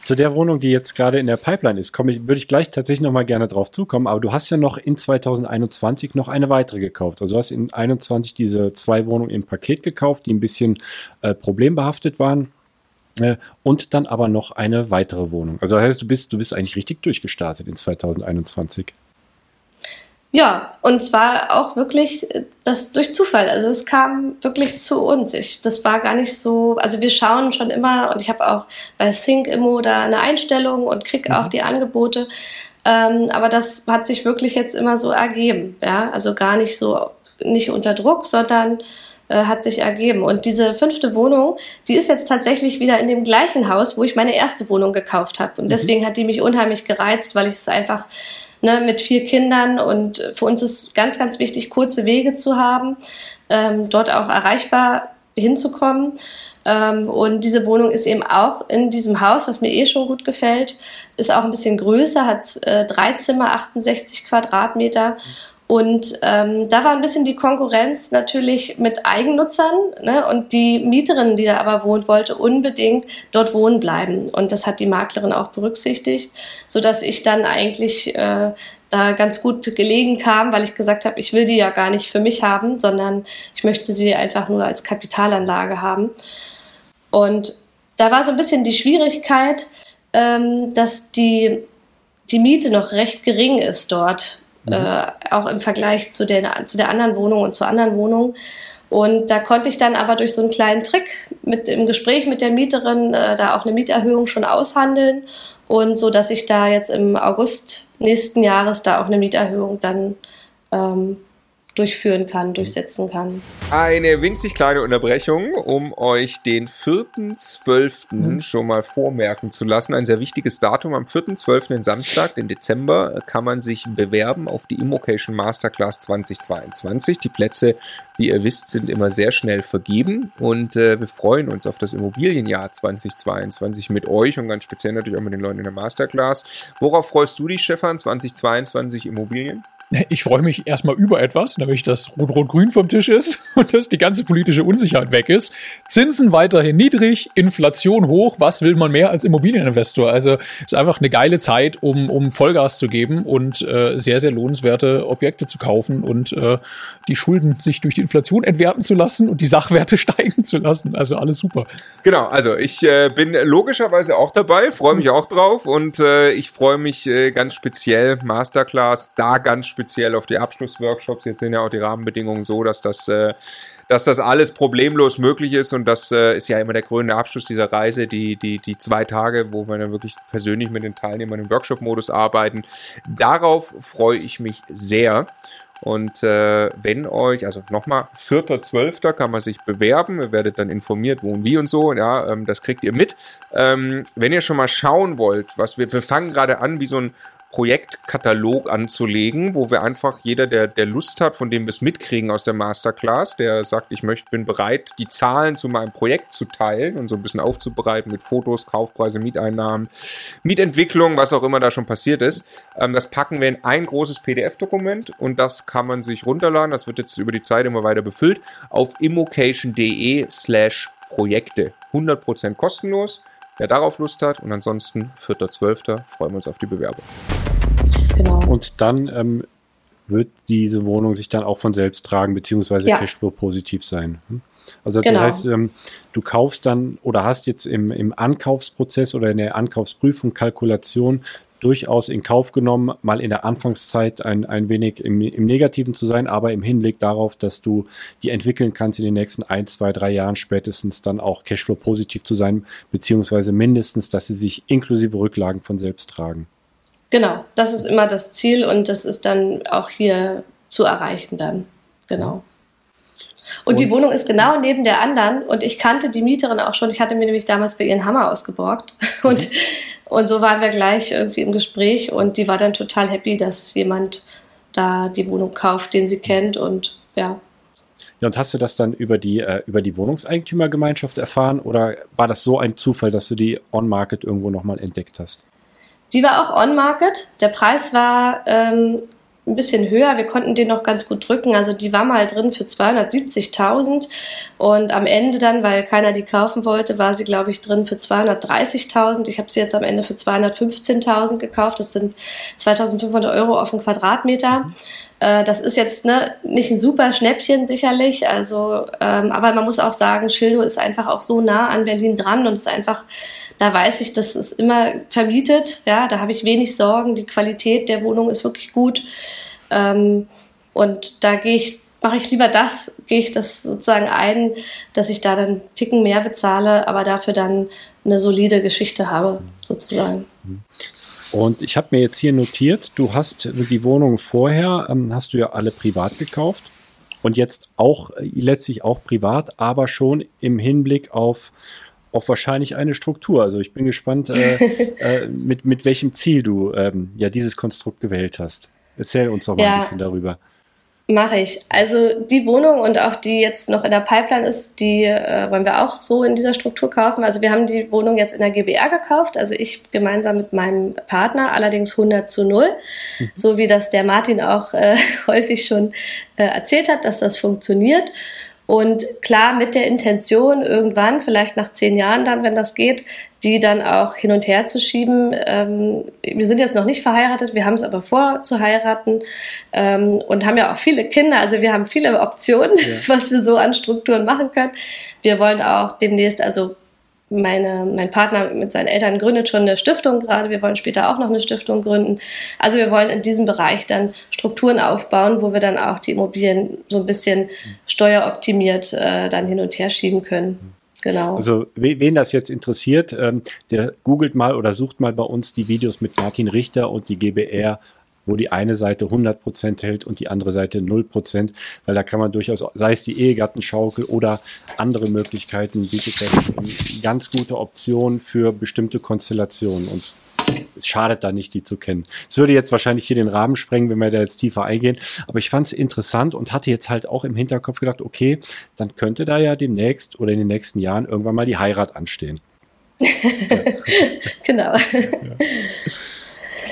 zu der Wohnung, die jetzt gerade in der Pipeline ist, komme ich, würde ich gleich tatsächlich noch mal gerne drauf zukommen. Aber du hast ja noch in 2021 noch eine weitere gekauft. Also du hast in 2021 diese zwei Wohnungen im Paket gekauft, die ein bisschen äh, problembehaftet waren. Äh, und dann aber noch eine weitere Wohnung. Also das heißt, du bist, du bist eigentlich richtig durchgestartet in 2021. Ja, und zwar auch wirklich äh, das durch Zufall. Also es kam wirklich zu uns. Ich, das war gar nicht so, also wir schauen schon immer und ich habe auch bei Sync Immo da eine Einstellung und kriege auch mhm. die Angebote. Ähm, aber das hat sich wirklich jetzt immer so ergeben. Ja, also gar nicht so, nicht unter Druck, sondern äh, hat sich ergeben. Und diese fünfte Wohnung, die ist jetzt tatsächlich wieder in dem gleichen Haus, wo ich meine erste Wohnung gekauft habe. Und mhm. deswegen hat die mich unheimlich gereizt, weil ich es einfach ne, mit vier Kindern und für uns ist ganz, ganz wichtig, kurze Wege zu haben, ähm, dort auch erreichbar hinzukommen. Ähm, und diese Wohnung ist eben auch in diesem Haus, was mir eh schon gut gefällt, ist auch ein bisschen größer, hat äh, drei Zimmer, 68 Quadratmeter und ähm, da war ein bisschen die Konkurrenz natürlich mit Eigennutzern ne? und die Mieterin, die da aber wohnt, wollte unbedingt dort wohnen bleiben. Und das hat die Maklerin auch berücksichtigt, so dass ich dann eigentlich äh, da ganz gut gelegen kam, weil ich gesagt habe, ich will die ja gar nicht für mich haben, sondern ich möchte sie einfach nur als Kapitalanlage haben. Und da war so ein bisschen die Schwierigkeit, ähm, dass die, die Miete noch recht gering ist dort mhm. äh, auch im Vergleich zu der, zu der anderen Wohnung und zu anderen Wohnungen. Und da konnte ich dann aber durch so einen kleinen Trick mit im Gespräch mit der Mieterin äh, da auch eine Mieterhöhung schon aushandeln und so, dass ich da jetzt im August nächsten Jahres da auch eine Mieterhöhung dann ähm, durchführen kann, durchsetzen kann. Eine winzig kleine Unterbrechung, um euch den 4.12. Mhm. schon mal vormerken zu lassen. Ein sehr wichtiges Datum. Am 4.12., den Samstag, den Dezember, kann man sich bewerben auf die Immocation Masterclass 2022. Die Plätze, wie ihr wisst, sind immer sehr schnell vergeben und äh, wir freuen uns auf das Immobilienjahr 2022 mit euch und ganz speziell natürlich auch mit den Leuten in der Masterclass. Worauf freust du dich, Stefan, 2022 Immobilien? Ich freue mich erstmal über etwas, nämlich dass Rot-Rot-Grün vom Tisch ist (laughs) und dass die ganze politische Unsicherheit weg ist. Zinsen weiterhin niedrig, Inflation hoch. Was will man mehr als Immobilieninvestor? Also ist einfach eine geile Zeit, um, um Vollgas zu geben und äh, sehr, sehr lohnenswerte Objekte zu kaufen und äh, die Schulden sich durch die Inflation entwerten zu lassen und die Sachwerte (laughs) steigen zu lassen. Also alles super. Genau, also ich äh, bin logischerweise auch dabei, freue mich auch drauf und äh, ich freue mich äh, ganz speziell Masterclass, da ganz speziell auf die Abschlussworkshops. Jetzt sind ja auch die Rahmenbedingungen so, dass das, äh, dass das alles problemlos möglich ist und das äh, ist ja immer der krönende Abschluss dieser Reise, die, die, die zwei Tage, wo wir dann wirklich persönlich mit den Teilnehmern im Workshop-Modus arbeiten. Darauf freue ich mich sehr. Und äh, wenn euch, also nochmal, 4.12. kann man sich bewerben, ihr werdet dann informiert, wo und wie und so, ja, ähm, das kriegt ihr mit. Ähm, wenn ihr schon mal schauen wollt, was wir, wir fangen gerade an, wie so ein Projektkatalog anzulegen, wo wir einfach jeder, der, der Lust hat, von dem wir es mitkriegen aus der Masterclass, der sagt, ich möchte, bin bereit, die Zahlen zu meinem Projekt zu teilen und so ein bisschen aufzubereiten mit Fotos, Kaufpreise, Mieteinnahmen, Mietentwicklung, was auch immer da schon passiert ist. Ähm, das packen wir in ein großes PDF-Dokument und das kann man sich runterladen. Das wird jetzt über die Zeit immer weiter befüllt auf immocation.de slash Projekte. 100% kostenlos wer darauf Lust hat. Und ansonsten 4.12. freuen wir uns auf die Bewerbung. Genau. Und dann ähm, wird diese Wohnung sich dann auch von selbst tragen, beziehungsweise ja. Cashflow positiv sein. Hm? Also genau. das heißt, ähm, du kaufst dann oder hast jetzt im, im Ankaufsprozess oder in der Ankaufsprüfung, Kalkulation durchaus in Kauf genommen, mal in der Anfangszeit ein, ein wenig im, im Negativen zu sein, aber im Hinblick darauf, dass du die entwickeln kannst in den nächsten ein, zwei, drei Jahren spätestens dann auch Cashflow positiv zu sein, beziehungsweise mindestens, dass sie sich inklusive Rücklagen von selbst tragen. Genau, das ist immer das Ziel und das ist dann auch hier zu erreichen dann. Genau. Und, und, die Wohnung ist genau neben der anderen und ich kannte die Mieterin auch schon. Ich hatte mir nämlich damals bei ihren Hammer ausgeborgt (laughs) und mhm. Und so waren wir gleich irgendwie im Gespräch und die war dann total happy, dass jemand da die Wohnung kauft, den sie kennt und ja. Ja, und hast du das dann über die, äh, über die Wohnungseigentümergemeinschaft erfahren oder war das so ein Zufall, dass du die On-Market irgendwo nochmal entdeckt hast? Die war auch On-Market. Der Preis war ähm, ein bisschen höher. Wir konnten den noch ganz gut drücken. Also die war mal drin für 270.000 und am Ende dann, weil keiner die kaufen wollte, war sie, glaube ich, drin für 230.000. Ich habe sie jetzt am Ende für 215.000 gekauft. Das sind 2.500 Euro auf den Quadratmeter. Mhm. Äh, das ist jetzt ne, nicht ein super Schnäppchen sicherlich, also, ähm, aber man muss auch sagen, Schildow ist einfach auch so nah an Berlin dran und ist einfach, da weiß ich, das ist immer vermietet, ja, da habe ich wenig Sorgen, die Qualität der Wohnung ist wirklich gut ähm, und da gehe ich mache ich lieber das, gehe ich das sozusagen ein, dass ich da dann einen Ticken mehr bezahle, aber dafür dann eine solide Geschichte habe, sozusagen. Und ich habe mir jetzt hier notiert, du hast die Wohnung vorher, ähm, hast du ja alle privat gekauft und jetzt auch äh, letztlich auch privat, aber schon im Hinblick auf, auf wahrscheinlich eine Struktur. Also ich bin gespannt, äh, (laughs) äh, mit, mit welchem Ziel du ähm, ja dieses Konstrukt gewählt hast. Erzähl uns doch mal ja. ein bisschen darüber. Mache ich. Also die Wohnung und auch die jetzt noch in der Pipeline ist, die äh, wollen wir auch so in dieser Struktur kaufen. Also wir haben die Wohnung jetzt in der GBR gekauft, also ich gemeinsam mit meinem Partner, allerdings 100 zu 0, mhm. so wie das der Martin auch äh, (laughs) häufig schon äh, erzählt hat, dass das funktioniert. Und klar mit der Intention, irgendwann, vielleicht nach zehn Jahren dann, wenn das geht, die dann auch hin und her zu schieben. Ähm, wir sind jetzt noch nicht verheiratet, wir haben es aber vor zu heiraten ähm, und haben ja auch viele Kinder. Also wir haben viele Optionen, ja. (laughs) was wir so an Strukturen machen können. Wir wollen auch demnächst, also meine, mein Partner mit seinen Eltern gründet schon eine Stiftung gerade. Wir wollen später auch noch eine Stiftung gründen. Also wir wollen in diesem Bereich dann Strukturen aufbauen, wo wir dann auch die Immobilien so ein bisschen steueroptimiert äh, dann hin und her schieben können. Genau. Also wen das jetzt interessiert, ähm, der googelt mal oder sucht mal bei uns die Videos mit Martin Richter und die GBR wo die eine Seite 100% hält und die andere Seite 0%, weil da kann man durchaus, sei es die Ehegattenschaukel oder andere Möglichkeiten, bietet das eine ganz gute Option für bestimmte Konstellationen und es schadet da nicht, die zu kennen. Es würde jetzt wahrscheinlich hier den Rahmen sprengen, wenn wir da jetzt tiefer eingehen, aber ich fand es interessant und hatte jetzt halt auch im Hinterkopf gedacht, okay, dann könnte da ja demnächst oder in den nächsten Jahren irgendwann mal die Heirat anstehen. (laughs) genau. Ja.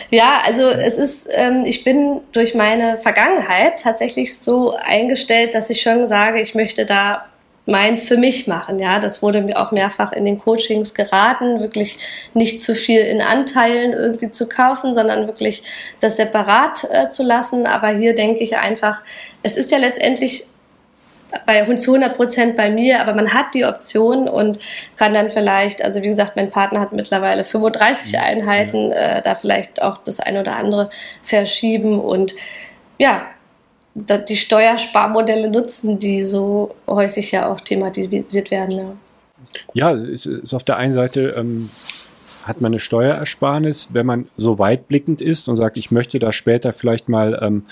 Ja, also es ist, ähm, ich bin durch meine Vergangenheit tatsächlich so eingestellt, dass ich schon sage, ich möchte da meins für mich machen. Ja, das wurde mir auch mehrfach in den Coachings geraten, wirklich nicht zu viel in Anteilen irgendwie zu kaufen, sondern wirklich das separat äh, zu lassen. Aber hier denke ich einfach, es ist ja letztendlich bei zu 100 Prozent bei mir, aber man hat die Option und kann dann vielleicht, also wie gesagt, mein Partner hat mittlerweile 35 mhm. Einheiten, äh, da vielleicht auch das eine oder andere verschieben und ja, die Steuersparmodelle nutzen, die so häufig ja auch thematisiert werden. Ja, ja es ist auf der einen Seite ähm, hat man eine Steuerersparnis, wenn man so weitblickend ist und sagt, ich möchte da später vielleicht mal ähm,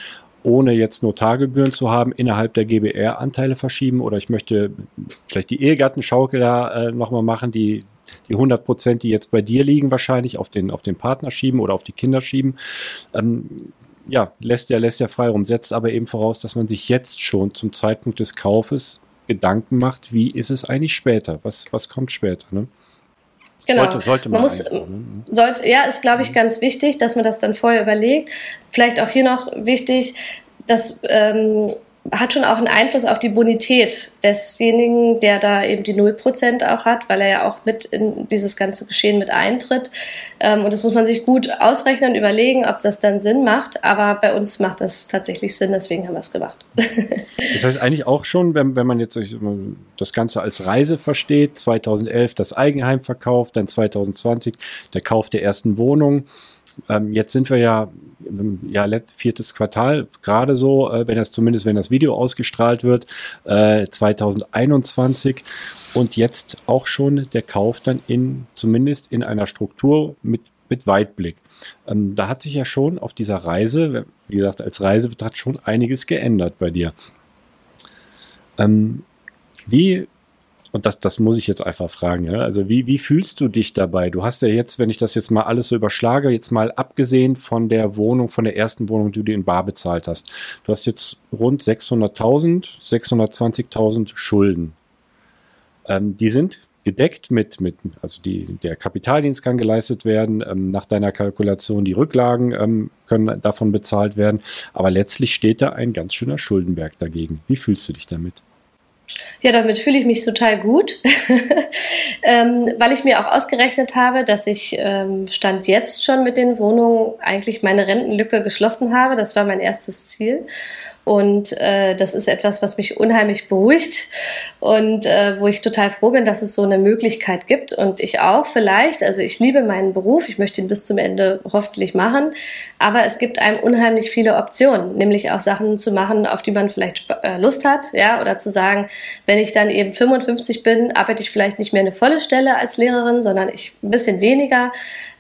ohne jetzt Notargebühren zu haben, innerhalb der GBR Anteile verschieben oder ich möchte vielleicht die Ehegattenschaukel da äh, nochmal machen, die, die 100 Prozent, die jetzt bei dir liegen, wahrscheinlich auf den, auf den Partner schieben oder auf die Kinder schieben. Ähm, ja, lässt ja, lässt ja frei setzt aber eben voraus, dass man sich jetzt schon zum Zeitpunkt des Kaufes Gedanken macht, wie ist es eigentlich später? Was, was kommt später? Ne? Genau. Sollte, sollte man, man muss, ne? sollte, ja, ist glaube ich mhm. ganz wichtig, dass man das dann vorher überlegt. Vielleicht auch hier noch wichtig, dass ähm, hat schon auch einen Einfluss auf die Bonität desjenigen, der da eben die 0% auch hat, weil er ja auch mit in dieses ganze Geschehen mit eintritt. Ähm, und das muss man sich gut ausrechnen, überlegen, ob das dann Sinn macht. Aber bei uns macht das tatsächlich Sinn, deswegen haben wir es gemacht. Das heißt eigentlich auch schon, wenn, wenn man jetzt das Ganze als Reise versteht, 2011 das Eigenheim verkauft, dann 2020 der Kauf der ersten Wohnung. Ähm, jetzt sind wir ja ja, letzt, viertes Quartal, gerade so, äh, wenn das zumindest, wenn das Video ausgestrahlt wird, äh, 2021 und jetzt auch schon der Kauf dann in, zumindest in einer Struktur mit, mit Weitblick. Ähm, da hat sich ja schon auf dieser Reise, wie gesagt, als Reisebetracht schon einiges geändert bei dir. Ähm, wie und das, das muss ich jetzt einfach fragen, ja. Also wie, wie fühlst du dich dabei? Du hast ja jetzt, wenn ich das jetzt mal alles so überschlage, jetzt mal abgesehen von der Wohnung, von der ersten Wohnung, die du in Bar bezahlt hast. Du hast jetzt rund 600.000, 620.000 Schulden. Ähm, die sind gedeckt mit, mit also die, der Kapitaldienst kann geleistet werden, ähm, nach deiner Kalkulation die Rücklagen ähm, können davon bezahlt werden, aber letztlich steht da ein ganz schöner Schuldenberg dagegen. Wie fühlst du dich damit? Ja, damit fühle ich mich total gut, (laughs) ähm, weil ich mir auch ausgerechnet habe, dass ich ähm, Stand jetzt schon mit den Wohnungen eigentlich meine Rentenlücke geschlossen habe. Das war mein erstes Ziel. Und äh, das ist etwas, was mich unheimlich beruhigt und äh, wo ich total froh bin, dass es so eine Möglichkeit gibt. Und ich auch vielleicht, also ich liebe meinen Beruf, ich möchte ihn bis zum Ende hoffentlich machen, aber es gibt einem unheimlich viele Optionen, nämlich auch Sachen zu machen, auf die man vielleicht äh, Lust hat, ja, oder zu sagen, wenn ich dann eben 55 bin, arbeite ich vielleicht nicht mehr eine volle Stelle als Lehrerin, sondern ich ein bisschen weniger,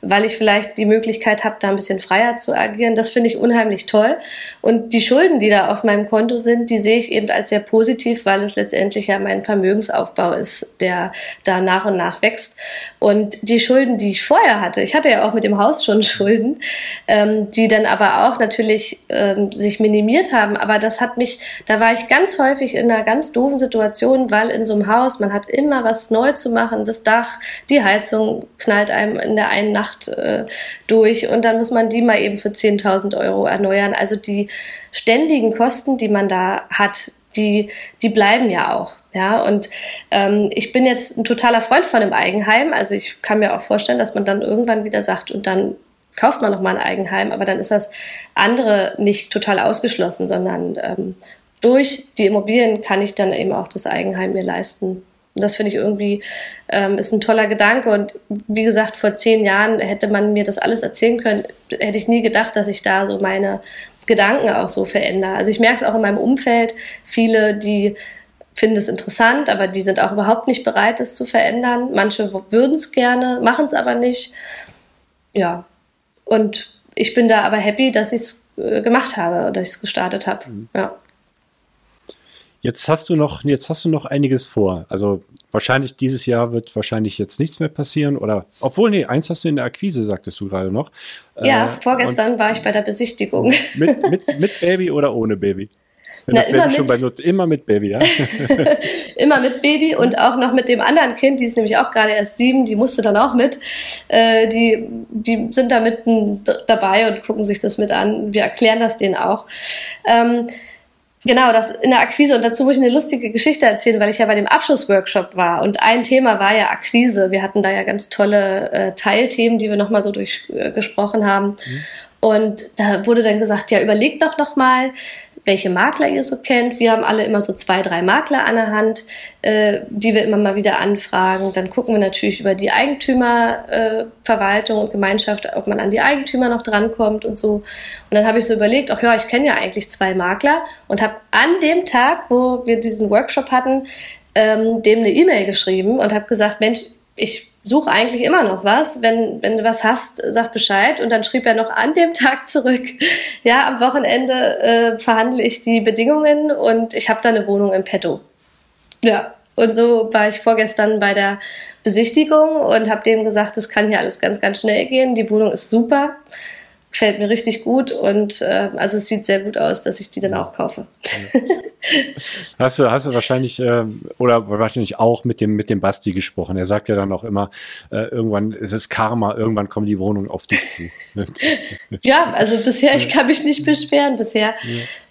weil ich vielleicht die Möglichkeit habe, da ein bisschen freier zu agieren. Das finde ich unheimlich toll. Und die Schulden, die da auf meinem Konto sind, die sehe ich eben als sehr positiv, weil es letztendlich ja mein Vermögensaufbau ist, der da nach und nach wächst. Und die Schulden, die ich vorher hatte, ich hatte ja auch mit dem Haus schon (laughs) Schulden, ähm, die dann aber auch natürlich ähm, sich minimiert haben. Aber das hat mich, da war ich ganz häufig in einer ganz doofen Situation, weil in so einem Haus, man hat immer was neu zu machen, das Dach, die Heizung knallt einem in der einen Nacht Nacht äh, durch und dann muss man die mal eben für 10.000 Euro erneuern. Also die ständigen Kosten, die man da hat, die, die bleiben ja auch. Ja, und ähm, ich bin jetzt ein totaler Freund von einem Eigenheim. Also ich kann mir auch vorstellen, dass man dann irgendwann wieder sagt, und dann kauft man nochmal ein Eigenheim, aber dann ist das andere nicht total ausgeschlossen, sondern ähm, durch die Immobilien kann ich dann eben auch das Eigenheim mir leisten. Und das finde ich irgendwie ähm, ist ein toller Gedanke. Und wie gesagt, vor zehn Jahren hätte man mir das alles erzählen können, hätte ich nie gedacht, dass ich da so meine Gedanken auch so verändere. Also ich merke es auch in meinem Umfeld, viele, die finden es interessant, aber die sind auch überhaupt nicht bereit, es zu verändern. Manche würden es gerne, machen es aber nicht. Ja. Und ich bin da aber happy, dass ich es äh, gemacht habe, dass ich es gestartet habe. Mhm. Ja. Jetzt hast du noch, jetzt hast du noch einiges vor. Also wahrscheinlich dieses Jahr wird wahrscheinlich jetzt nichts mehr passieren oder, obwohl, nee, eins hast du in der Akquise, sagtest du gerade noch. Ja, äh, vorgestern war ich bei der Besichtigung. (laughs) Mit, mit, mit Baby oder ohne Baby? Na, immer, mit, bei, immer mit Baby, ja? (laughs) immer mit Baby und auch noch mit dem anderen Kind, die ist nämlich auch gerade erst sieben, die musste dann auch mit. Äh, die, die sind da mitten dabei und gucken sich das mit an. Wir erklären das denen auch. Ähm, Genau, das in der Akquise. Und dazu muss ich eine lustige Geschichte erzählen, weil ich ja bei dem Abschlussworkshop war. Und ein Thema war ja Akquise. Wir hatten da ja ganz tolle äh, Teilthemen, die wir nochmal so durchgesprochen äh, haben. Mhm. Und da wurde dann gesagt, ja, überlegt doch nochmal, welche Makler ihr so kennt. Wir haben alle immer so zwei, drei Makler an der Hand, äh, die wir immer mal wieder anfragen. Dann gucken wir natürlich über die Eigentümerverwaltung äh, und Gemeinschaft, ob man an die Eigentümer noch drankommt und so. Und dann habe ich so überlegt, ach ja, ich kenne ja eigentlich zwei Makler und habe an dem Tag, wo wir diesen Workshop hatten, ähm, dem eine E-Mail geschrieben und habe gesagt, Mensch, ich suche eigentlich immer noch was. Wenn, wenn du was hast, sag Bescheid. Und dann schrieb er noch an dem (laughs) Tag zurück, ja, am Wochenende äh, verhandle ich die Bedingungen und ich habe da eine Wohnung im Petto. Ja, und so war ich vorgestern bei der Besichtigung und habe dem gesagt, das kann hier alles ganz, ganz schnell gehen. Die Wohnung ist super gefällt mir richtig gut und äh, also es sieht sehr gut aus, dass ich die dann auch kaufe. (laughs) hast du, hast du wahrscheinlich äh, oder wahrscheinlich auch mit dem mit dem Basti gesprochen. Er sagt ja dann auch immer, äh, irgendwann ist es Karma, irgendwann kommen die Wohnungen auf dich zu. (laughs) ja, also bisher ich kann mich nicht beschweren. Bisher.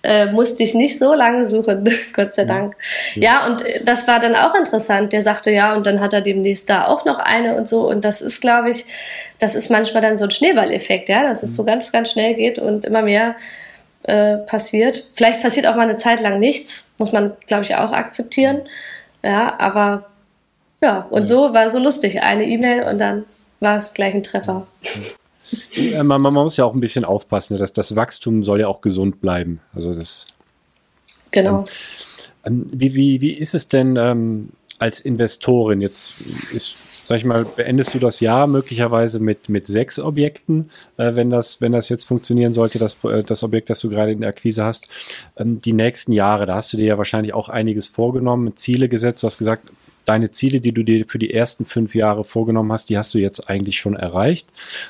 Äh, musste ich nicht so lange suchen, (laughs) Gott sei Dank. Ja. ja, und das war dann auch interessant. Der sagte ja und dann hat er demnächst da auch noch eine und so und das ist, glaube ich, das ist manchmal dann so ein Schneeballeffekt, ja, dass es so ganz, ganz schnell geht und immer mehr äh, passiert. Vielleicht passiert auch mal eine Zeit lang nichts, muss man, glaube ich, auch akzeptieren. Ja, aber ja, und ja. so war so lustig. Eine E-Mail und dann war es gleich ein Treffer. Ja, man, man, muss ja auch ein bisschen aufpassen, dass das Wachstum soll ja auch gesund bleiben. Also das. Genau. Ähm, wie, wie, wie ist es denn ähm, als Investorin? Jetzt ist sag ich mal, beendest du das Jahr möglicherweise mit, mit sechs Objekten, äh, wenn, das, wenn das jetzt funktionieren sollte, das, äh, das Objekt, das du gerade in der Akquise hast. Ähm, die nächsten Jahre, da hast du dir ja wahrscheinlich auch einiges vorgenommen, Ziele gesetzt. Du hast gesagt, deine Ziele, die du dir für die ersten fünf Jahre vorgenommen hast, die hast du jetzt eigentlich schon erreicht.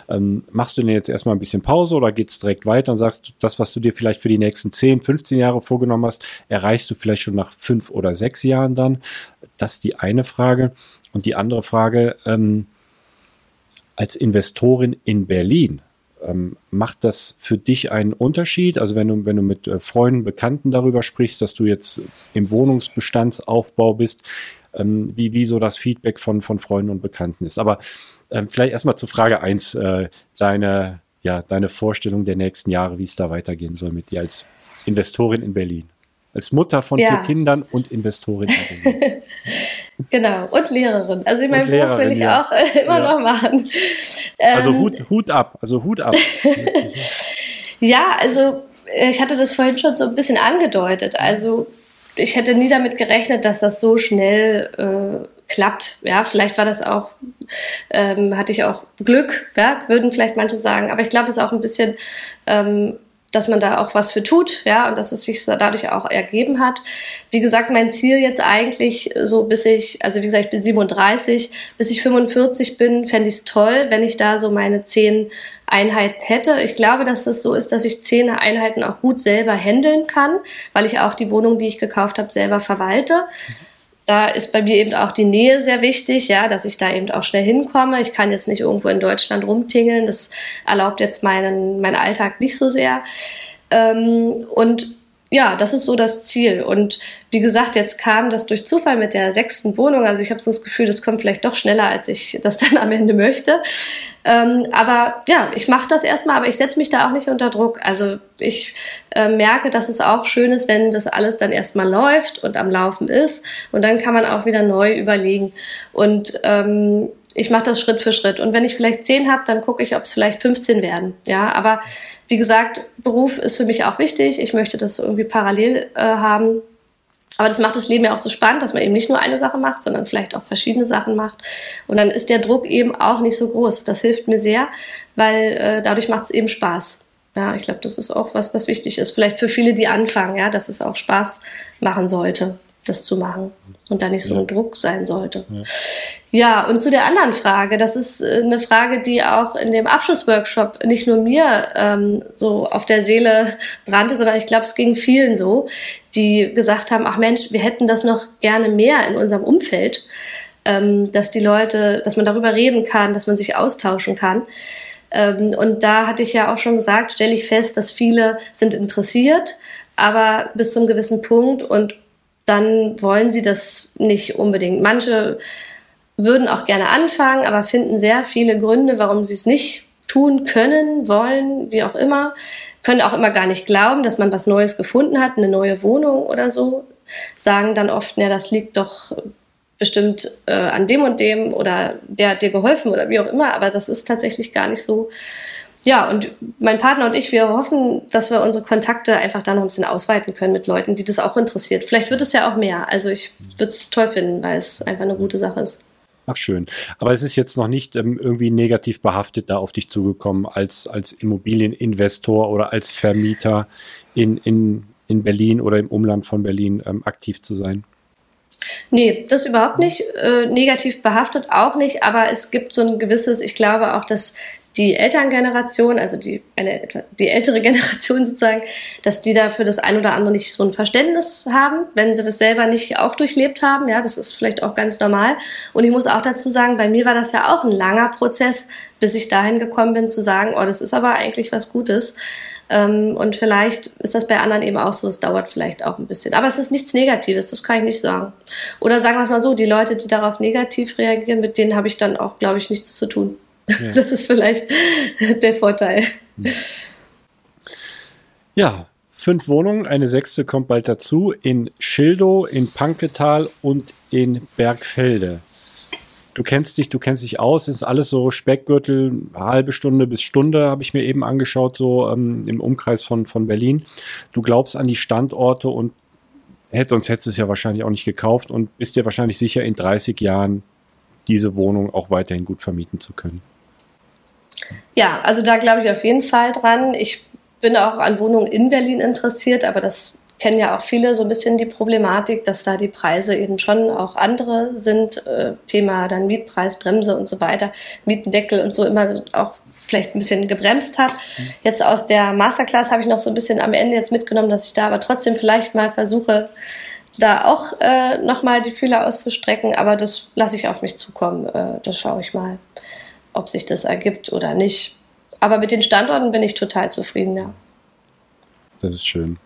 Ähm, machst du denn jetzt erstmal ein bisschen Pause oder geht es direkt weiter und sagst, das, was du dir vielleicht für die nächsten 10, 15 Jahre vorgenommen hast, erreichst du vielleicht schon nach fünf oder sechs Jahren dann? Das ist die eine Frage. Und die andere Frage, ähm, als Investorin in Berlin, ähm, macht das für dich einen Unterschied? Also wenn du, wenn du mit äh, Freunden, Bekannten darüber sprichst, dass du jetzt im Wohnungsbestandsaufbau bist, ähm, wie, wie so das Feedback von, von Freunden und Bekannten ist. Aber ähm, vielleicht erstmal zu Frage 1, äh, deine, ja, deine Vorstellung der nächsten Jahre, wie es da weitergehen soll mit dir als Investorin in Berlin. Als Mutter von ja. vier Kindern und Investorin. in Berlin. (laughs) genau, und Lehrerin. Also in meinem Beruf will ich ja. auch äh, immer ja. noch machen. Also ähm, Hut, Hut ab, also Hut ab. (laughs) ja, also äh, ich hatte das vorhin schon so ein bisschen angedeutet. Also ich hätte nie damit gerechnet, dass das so schnell äh, klappt. Ja, vielleicht war das auch, ähm, hatte ich auch Glück, ja, würden vielleicht manche sagen. Aber ich glaube, es ist auch ein bisschen ähm, dass man da auch was für tut, ja, und dass es sich dadurch auch ergeben hat. Wie gesagt, mein Ziel jetzt eigentlich so bis ich, also wie gesagt, ich bin 37, bis ich 45 bin, fände ich es toll, wenn ich da so meine zehn Einheiten hätte. Ich glaube, dass das so ist, dass ich zehn Einheiten auch gut selber handeln kann, weil ich auch die Wohnung, die ich gekauft habe, selber verwalte da ist bei mir eben auch die Nähe sehr wichtig, ja, dass ich da eben auch schnell hinkomme. Ich kann jetzt nicht irgendwo in Deutschland rumtingeln. Das erlaubt jetzt meinen, meinen Alltag nicht so sehr. Ähm, und ja, das ist so das Ziel. Und wie gesagt, jetzt kam das durch Zufall mit der sechsten Wohnung. Also ich habe so das Gefühl, das kommt vielleicht doch schneller, als ich das (laughs) dann am Ende möchte. Ähm, aber ja, ich mache das erstmal, aber ich setze mich da auch nicht unter Druck. Also ich äh, merke, dass es auch schön ist, wenn das alles dann erstmal läuft und am Laufen ist. Und dann kann man auch wieder neu überlegen. Und ähm, ich mache das Schritt für Schritt. Und wenn ich vielleicht zehn habe, dann gucke ich, ob es vielleicht 15 werden. Ja, aber wie gesagt, Beruf ist für mich auch wichtig. Ich möchte das irgendwie parallel äh, haben. Aber das macht das Leben ja auch so spannend, dass man eben nicht nur eine Sache macht, sondern vielleicht auch verschiedene Sachen macht. Und dann ist der Druck eben auch nicht so groß. Das hilft mir sehr, weil äh, dadurch macht es eben Spaß. Ja, ich glaube, das ist auch was, was wichtig ist. Vielleicht für viele, die anfangen, ja, dass es auch Spaß machen sollte das zu machen und da nicht so ja. ein Druck sein sollte. Ja. ja. und zu der anderen Frage, das ist äh, eine Frage, die auch in dem Abschlussworkshop nicht nur mir ähm, so auf der Seele brannte, sondern ich glaube, es ging vielen so, die gesagt haben, ach Mensch, wir hätten das noch gerne mehr in unserem Umfeld, ähm, dass die Leute, dass man darüber reden kann, dass man sich austauschen kann. Ähm, und da hatte ich ja auch schon gesagt, stelle ich fest, dass viele sind interessiert, aber bis zum gewissen Punkt und dann wollen sie das nicht unbedingt. Manche würden auch gerne anfangen, aber finden sehr viele Gründe, warum sie es nicht tun können, wollen, wie auch immer, können auch immer gar nicht glauben, dass man was Neues gefunden hat, eine neue Wohnung oder so, sagen dann oft, ja, das liegt doch bestimmt äh, an dem und dem oder der hat dir geholfen oder wie auch immer, aber das ist tatsächlich gar nicht so ja, und mein Partner und ich, wir hoffen, dass wir unsere Kontakte einfach da noch ein bisschen ausweiten können mit Leuten, die das auch interessiert. Vielleicht wird es ja auch mehr. Also ich würde es toll finden, weil es einfach eine gute Sache ist. Ach schön. Aber es ist jetzt noch nicht ähm, irgendwie negativ behaftet da auf dich zugekommen als, als Immobilieninvestor oder als Vermieter in, in, in Berlin oder im Umland von Berlin ähm, aktiv zu sein. Nee, das überhaupt nicht. Äh, negativ behaftet auch nicht, aber es gibt so ein gewisses, ich glaube auch, dass die Elterngeneration, also die, eine, die ältere (laughs) Generation sozusagen, dass die da für das ein oder andere nicht so ein Verständnis haben, wenn sie das selber nicht auch durchlebt haben. Ja, das ist vielleicht auch ganz normal. Und ich muss auch dazu sagen, bei mir war das ja auch ein langer Prozess, bis ich dahin gekommen bin, zu sagen, oh, das ist aber eigentlich was Gutes. Ähm, und vielleicht ist das bei anderen eben auch so, es dauert vielleicht auch ein bisschen. Aber es ist nichts Negatives, das kann ich nicht sagen. Oder sagen wir es mal so, die Leute, die darauf negativ reagieren, mit denen habe ich dann auch, glaube ich, nichts zu tun. Ja. Das ist vielleicht der Vorteil. Ja, fünf Wohnungen, eine sechste kommt bald dazu, in Schildow, in Panketal und in Bergfelde. Du kennst dich, du kennst dich aus, ist alles so Speckgürtel, halbe Stunde bis Stunde, habe ich mir eben angeschaut, so ähm, im Umkreis von, von Berlin. Du glaubst an die Standorte und hätt, sonst hättest du es ja wahrscheinlich auch nicht gekauft und bist dir wahrscheinlich sicher, in 30 Jahren diese Wohnung auch weiterhin gut vermieten zu können. Ja, also da glaube ich auf jeden Fall dran. Ich bin auch an Wohnungen in Berlin interessiert, aber das kennen ja auch viele so ein bisschen die Problematik, dass da die Preise eben schon auch andere sind. Äh, Thema dann Mietpreis, Bremse und so weiter, Mietendeckel und so immer auch vielleicht ein bisschen gebremst hat. Jetzt aus der Masterclass habe ich noch so ein bisschen am Ende jetzt mitgenommen, dass ich da aber trotzdem vielleicht mal versuche, da auch äh, nochmal die Fühler auszustrecken, aber das lasse ich auf mich zukommen. Äh, das schaue ich mal, ob sich das ergibt oder nicht. Aber mit den Standorten bin ich total zufrieden, ja. Das ist schön.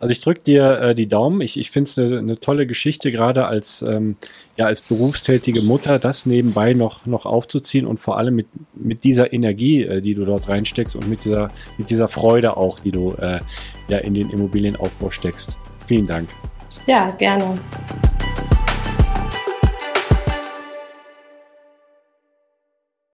Also ich drücke dir äh, die Daumen. Ich, ich finde es eine ne tolle Geschichte, gerade als, ähm, ja, als berufstätige Mutter, das nebenbei noch, noch aufzuziehen und vor allem mit, mit dieser Energie, äh, die du dort reinsteckst und mit dieser, mit dieser Freude auch, die du äh, ja in den Immobilienaufbau steckst. Vielen Dank. Ja, gerne.